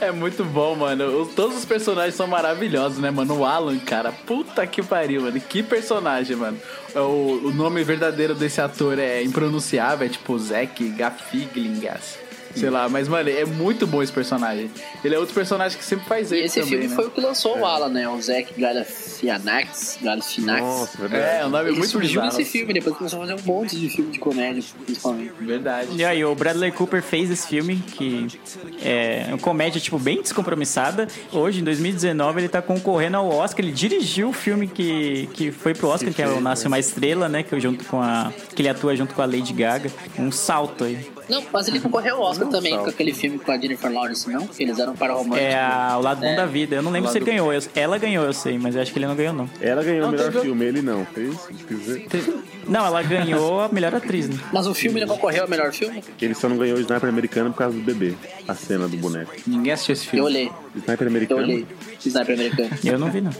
É muito bom, mano. Todos os personagens são maravilhosos, né, mano? O Alan, cara, puta que pariu, mano. Que personagem, mano. O, o nome verdadeiro desse ator é impronunciável, é tipo Zack Gafiglingas. Sei lá. Mas, mano, é muito bom esse personagem. Ele é outro personagem que sempre faz E ele esse também, filme né? foi o que lançou o Alan, né? O Zac Galifianax. Galifianax. Nossa, verdade. É, o nome é Ele muito surgiu bizarro. nesse filme, depois começou a fazer um monte de filme de comédia, principalmente. Verdade. E aí, o Bradley Cooper fez esse filme, que é uma comédia, tipo, bem descompromissada. Hoje, em 2019, ele tá concorrendo ao Oscar. Ele dirigiu o filme que, que foi pro Oscar, que é o Nasce Uma Estrela, né? Que, eu junto com a, que ele atua junto com a Lady Gaga. Um salto aí. Não, mas ele concorreu ao Oscar também com aquele filme com a Jennifer Lawrence, não? Que eles eram para romântico. É a, o Lado Bom É. da Vida. Eu não lembro se ele ganhou. Eu- ela ganhou, eu sei, mas eu acho que ele não ganhou, não. Ela ganhou Não, o melhor teve- filme, ele não. Não, ela ganhou a melhor atriz, né? Mas o filme ele concorreu ao melhor filme? ele só não ganhou o Sniper americano por causa do bebê. A cena do boneco. Ninguém assistiu esse Eu filme. olhei, Sniper eu americano? olhei. Sniper americano. Eu não vi, não.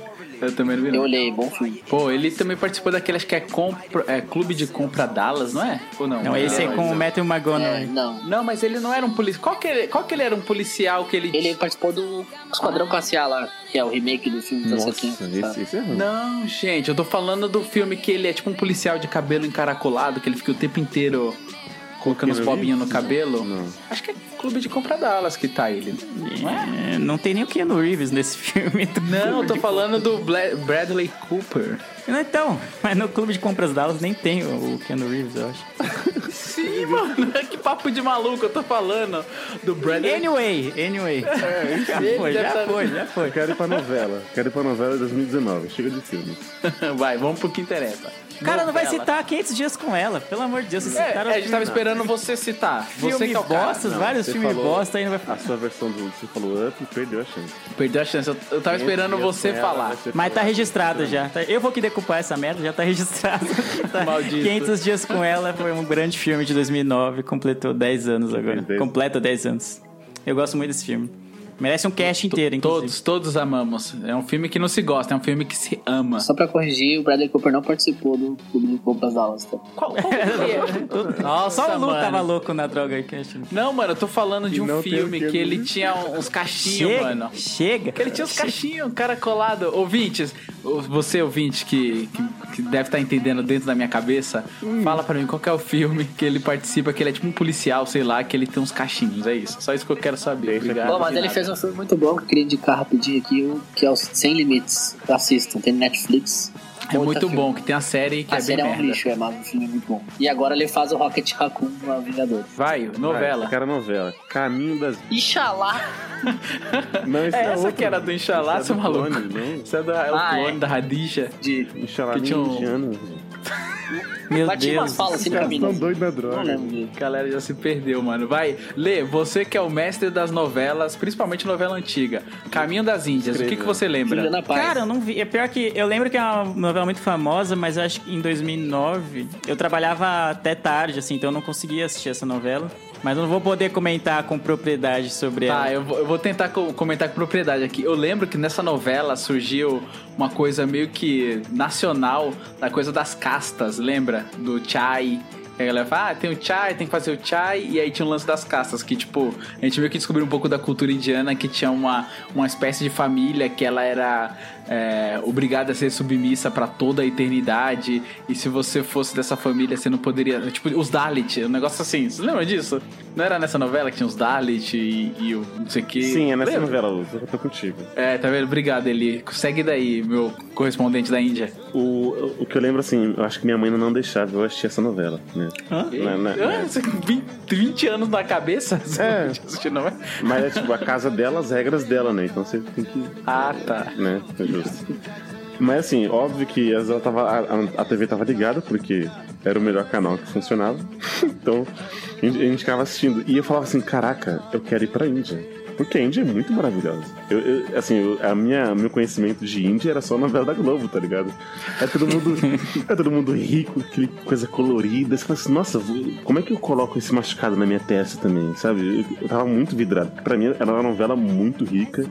Eu também não vi, Eu olhei, bom filme. Pô, ele também participou daquele, acho que é, compra, é Clube de Compra Dallas, não é? Ou não? Não, esse é com o Matthew É, McGonaghy. não. Não, mas ele não era um policial. Qual que ele, qual que ele era um policial que ele. Ele participou do Esquadrão Classe A lá, que é o remake do filme dos Nossa, 70. esse, esse é ruim. Não, gente, eu tô falando do filme que ele é tipo um policial de cabelo encaracolado, que ele fica o tempo inteiro colocando os bobinhos no cabelo. Não. Acho que é Clube de Compra Dallas que tá ele. Não é? É, não tem nem o Keanu Reeves nesse (laughs) filme. do Não, tô falando do Bla- Bradley Cooper. Não, Então, mas no Clube de Compras Dallas nem tem o Keanu Reeves, eu acho. (laughs) Sim, mano, (laughs) que papo de maluco eu tô falando do Bradley Anyway, anyway. já Ele foi, já tá- foi, já foi. Eu quero ir pra novela. Quero ir pra novela de 2019. Chega de filmes. Vai, vamos pro que interessa. Cara, não vai citar 500 dias com ela, pelo amor de Deus. Vocês É, citaram a gente tava esperando você citar. Você filme que é o cara. Não, vários você filmes falou- bosta não vai falar. A sua versão do você falou up perdeu a chance. Perdeu a chance. Eu, eu tava esperando você falar. Mas tá registrado já. tá- Eu vou que decupar essa merda, já tá (laughs) registrado. Tá- Maldito. 500 dias com ela foi um grande filme de 2009, completou 10 anos agora. Dez. Completa 10 anos. Eu gosto muito desse filme. Merece um cast inteiro, inclusive. Todos, todos amamos. É um filme que não se gosta, é um filme que se ama. Só pra corrigir, o Bradley Cooper não participou do Clube de Compras Dallas. Tá? Qual, qual é? (laughs) Nossa, Só o Lu mano. tava louco na droga aí, cast. Não, mano, eu tô falando de um filme que ele tinha uns cachinhos, Chega, mano. chega. Que ele tinha uns cachinhos, cara colado. Ouvintes, você ouvinte que, que, que deve estar entendendo dentro da minha cabeça, fala pra mim qual que é o filme que ele participa, que ele é tipo um policial, sei lá, que ele tem uns cachinhos. É isso. Só isso que eu quero saber. Obrigado. Bom, mas ele fez um filme muito bom eu queria indicar rapidinho aqui, que é o Sem Limites. Assistam, tem Netflix. É muito filme. bom, que tem a série que A é série bem é um merda. lixo, é, mas o filme é muito bom. E agora ele faz o Rocket Raccoon no Vingador. Vai, novela. Vai, eu quero novela. Caminho das. Ixalá! (laughs) Não, esse É é essa outro. que era do Inxalá, Esse é seu do maluco. clone, não? Isso é, do, é o Ah, clone é. da Radisha. De... Inxalá Que tinha um- indiano. Meu Mas tinha umas Deus. falas assim no caminho. tão doidos na Não droga. A galera já se perdeu, mano. Vai, Lê, você que é o mestre das novelas, principalmente novela antiga. Caminho das Índias, o que, que você lembra? Cara, eu não vi. É pior que. Eu lembro que é uma novela muito famosa, mas acho que em 2009 eu trabalhava até tarde, assim, então eu não conseguia assistir essa novela. Mas eu não vou poder comentar com propriedade sobre Tá, ela. eu vou, eu vou tentar co- comentar com propriedade aqui. Eu lembro que nessa novela surgiu uma coisa meio que nacional, da coisa das castas, lembra? Do chai. Que a galera fala, ah, tem o chai, tem que fazer o chai. E aí tinha o lance das castas, que tipo, a gente meio que descobriu um pouco da cultura indiana, que tinha uma, uma espécie de família que ela era é, obrigada a ser submissa pra toda a eternidade. E se você fosse dessa família, você não poderia. Tipo, os Dalit, um negócio assim. Você lembra disso? Não era nessa novela que tinha os Dalit e, e o não sei o que? Sim, é nessa Lembra? novela, Luz. Eu tô contigo. É, tá vendo? Obrigado, Eli. Segue daí, meu correspondente da Índia. O, o que eu lembro, assim, eu acho que minha mãe não deixava eu assistir essa novela, né? Na- na- Ah, na- você tem 20, 20 anos na cabeça? Você É. assistido, não é? Mas é tipo a casa dela, as regras dela, né? Então você tem que. Ah, tá. né? Justo. Mas assim, óbvio que às vezes ela tava, a, a TV tava ligada, porque era o melhor canal que funcionava. (laughs) então a gente, a gente ficava assistindo. E eu falava assim: caraca, eu quero ir pra Índia. Porque a Índia é muito maravilhosa. Eu, eu- assim, eu- a minha, meu conhecimento de Índia era só novela da Globo, tá ligado? É todo mundo, (laughs) é todo mundo rico, aquele coisa colorida. Você fala assim, nossa, como é que eu coloco esse machucado na minha testa também, sabe? Eu, eu tava muito vidrado. Pra mim era uma novela muito rica.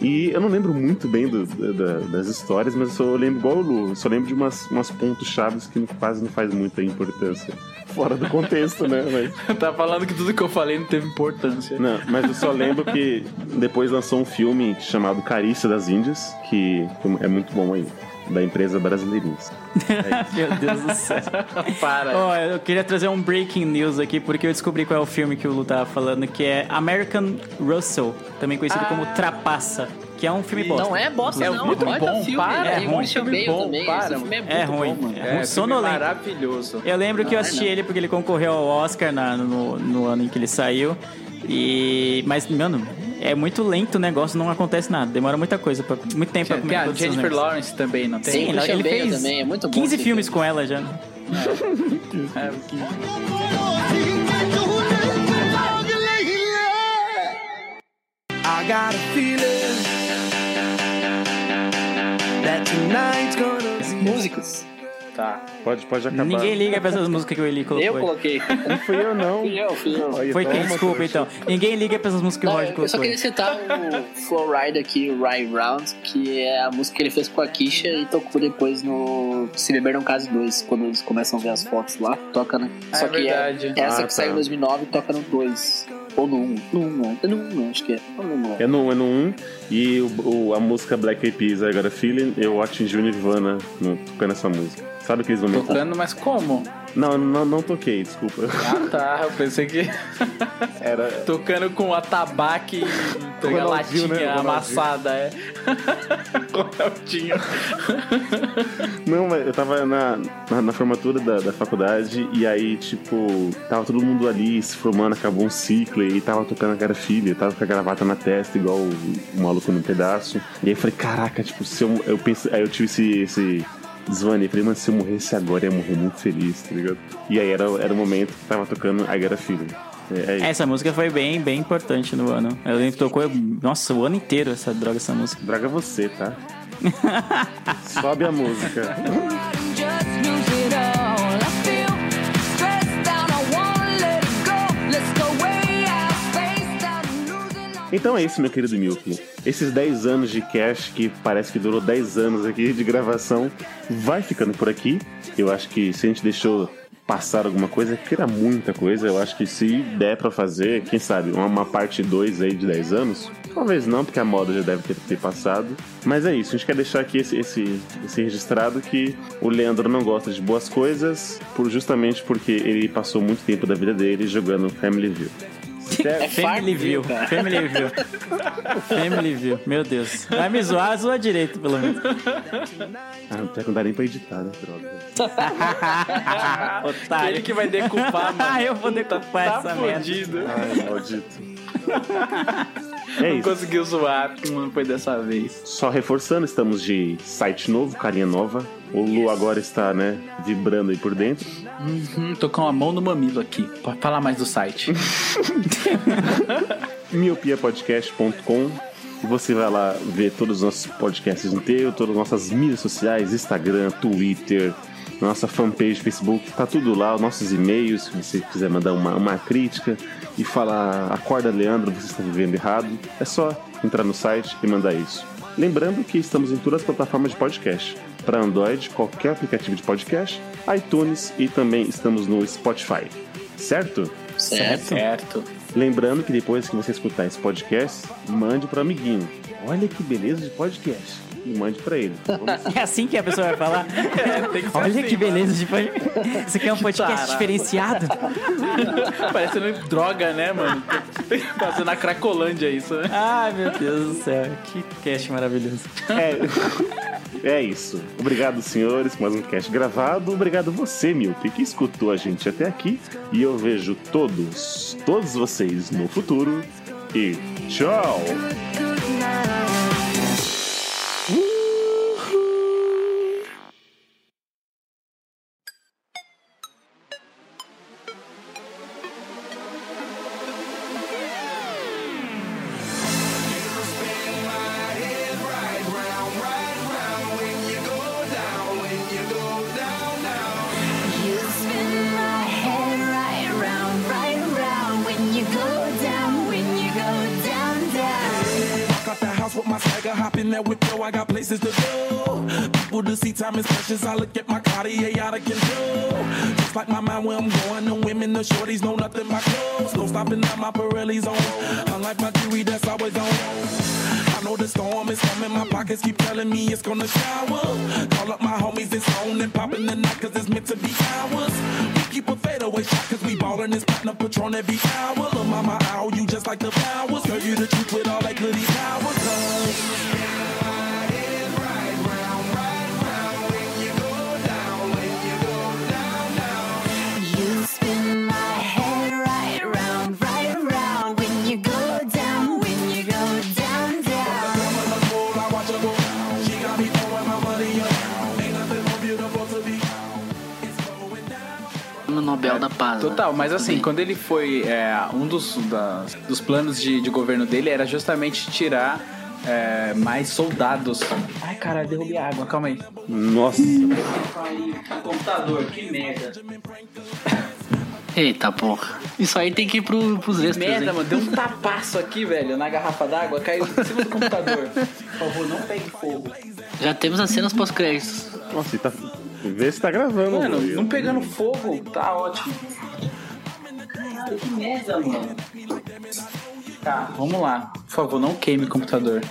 E eu não lembro muito bem do- da- das histórias, mas eu só lembro igual o Lu, eu só lembro de umas, umas pontos chaves que quase não faz muita importância. Fora do contexto, né? (laughs) Mas, Tá falando que tudo que eu falei não teve importância. não, mas eu só lembro que depois lançou um filme chamado Carícia das Índias, que é muito bom aí. Da empresa brasileirinhos. (laughs) Meu Deus do céu. (laughs) Para. Ó, eu queria trazer um breaking news aqui, porque eu descobri qual é o filme que o Lu tava falando, que é American Russell, também conhecido como Trapaça, que é um filme bosta. Não é bosta, É não. muito Baita bom, filme. para, é é ruim, muito Bale bom, também. para. Esse filme é É ruim. bom. É É, um filme sonolento. maravilhoso. Eu lembro que eu Não, é assisti não. ele porque ele concorreu ao Oscar na- no, no ano em que ele saiu. E mas mano, é muito lento o negócio, não acontece nada. Demora muita coisa, pra, muito tempo pra Tem a acontecer os Jennifer negócios. Lawrence também, não tem? Sim, ele, ele Bale fez também, é muito bom 15 esse filmes filme. com ela já. É, (laughs) I got a feeling that tonight's gonna Músicos. Tá. Pode, pode acabar. Ninguém liga pra essas músicas que o Eli colocou. Eu coloquei. Não fui eu, não. Fui eu, fui eu. Foi quem? Desculpa, trouxa. então. Ninguém liga pra essas músicas que o Roger eu só colocou. queria citar o Flowride aqui, o Ride Round, que é a música que ele fez com a Kisha e tocou depois no Se Beber Não Case 2, quando eles começam a ver as fotos lá, toca, né? Ah, Só é que verdade. É, essa Ah, que saiu em tá. 2009 toca no 2. Ou no 1. No 1, não. É no 1, acho que é. Ou no 1, é. É no, é no 1 e o, o- a música Black Eyed Peas, I Got a Feeling, eu atingi o Nirvana no, tocando essa música. Sabe aqueles momentos? Tocando, mas como? Não, não, não toquei, desculpa. Ah, tá. Eu pensei que. (laughs) Era. Tocando com atabaque e tá ligado? Ronaldinho, latinha né? Amassada, é. (laughs) Ronaldinho. Não, mas eu tava na, na, na formatura da, da faculdade e aí, tipo, tava todo mundo ali se formando, acabou um ciclo e tava tocando a cara filha, tava com a gravata na testa, igual o, o maluco no pedaço. E aí eu falei, caraca, tipo, se eu, eu pensei, aí eu tive esse, esse desvane, falei, mano, se eu morresse agora, eu ia morrer muito feliz, tá ligado? E aí era, era o momento que tava tocando I Got a Feeling. É, é. Essa música foi bem, bem importante no ano. Eu lembro que tocou, nossa, o ano inteiro essa droga, essa música. Droga você, tá? (laughs) Sobe a música. Então é isso, meu querido Milk. Esses 10 anos de cash, que parece que durou 10 anos aqui de gravação, vai ficando por aqui. Eu acho que se a gente deixou passar alguma coisa, é porque era muita coisa. Eu acho que se der pra fazer, quem sabe, uma, uma parte 2 aí de 10 anos. Talvez não, porque a moda já deve ter, ter passado. Mas é isso, a gente quer deixar aqui esse, esse, esse registrado que o Leandro não gosta de boas coisas, por, justamente porque ele passou muito tempo da vida dele jogando Family View. É Family View, cara. Family View. Family View, meu Deus. Vai me zoar, zoa direito, pelo menos. Ah, não dar nem pra editar, né, droga? (laughs) Otário. Ele que vai decupar, mano. (laughs) Eu vou decupar tá essa merda. fudido. Ai, maldito. (laughs) É Não isso. conseguiu zoar, não foi dessa vez. Só reforçando, estamos de site novo, carinha nova. O Lu agora está, né, vibrando aí por dentro. Hum, tô com a mão no mamilo aqui. Pode falar mais do site. (laughs) miopiapodcast.com e você vai lá ver todos os nossos podcasts inteiros, todas as nossas mídias sociais, Instagram, Twitter, nossa fanpage, Facebook, tá tudo lá, os nossos e-mails, se você quiser mandar uma, uma crítica e falar, acorda Leandro, você está vivendo errado, é só entrar no site e mandar isso. Lembrando que estamos em todas as plataformas de podcast. Para Android, qualquer aplicativo de podcast, iTunes e também estamos no Spotify. Certo? Certo. certo. Lembrando que depois que você escutar esse podcast, mande pro amiguinho. Olha que beleza de podcast. E mande pra ele. (laughs) É assim que a pessoa vai falar? (laughs) É, tem que ser Olha assim, que beleza de podcast. Você quer um podcast tarado. diferenciado? (laughs) Parecendo droga, né, mano? Fazendo a Cracolândia isso, né? Ai, meu Deus do céu. Que cast maravilhoso. É, é isso. Obrigado, senhores, por mais um cast gravado. Obrigado você, Milton, que escutou a gente até aqui. E eu vejo todos, todos vocês no futuro. E tchau! Time is precious. I look at my Cartier out of control. Just like my mind where I'm going, the women, the shorties know nothing but clothes. No stopping at my Pirelli's on. Unlike my jewelry, that's always on. I'm know the storm is coming. My pockets keep telling me it's gonna shower. Call up my homies, it's on and popping the night, cause it's meant to be ours. We keep a fadeaway shot, cause we ballin' this platinum patron every hour. Lil' mama, ow, you just like the flowers. Girl, you the truth with all that goody power. Cause Nobel da Paz. né? Total, mas assim, quando ele foi. é, um dos, das- dos planos de, de governo dele era justamente tirar é, mais soldados. Ai, caralho, derrubei a água, calma aí. Nossa, Computador, que merda. Eita porra. Isso aí tem que ir pro, pros extras. Merda, hein? mano, deu um tapaço aqui, velho, na garrafa d'água, caiu em cima do computador. (laughs) Por favor, não pegue fogo. Já temos as cenas pós-créditos. nossa, e tá... vê se tá gravando. Mano, não pegando fogo, tá ótimo. Caralho, que merda, mano. Tá, vamos lá. Por favor, não queime o computador.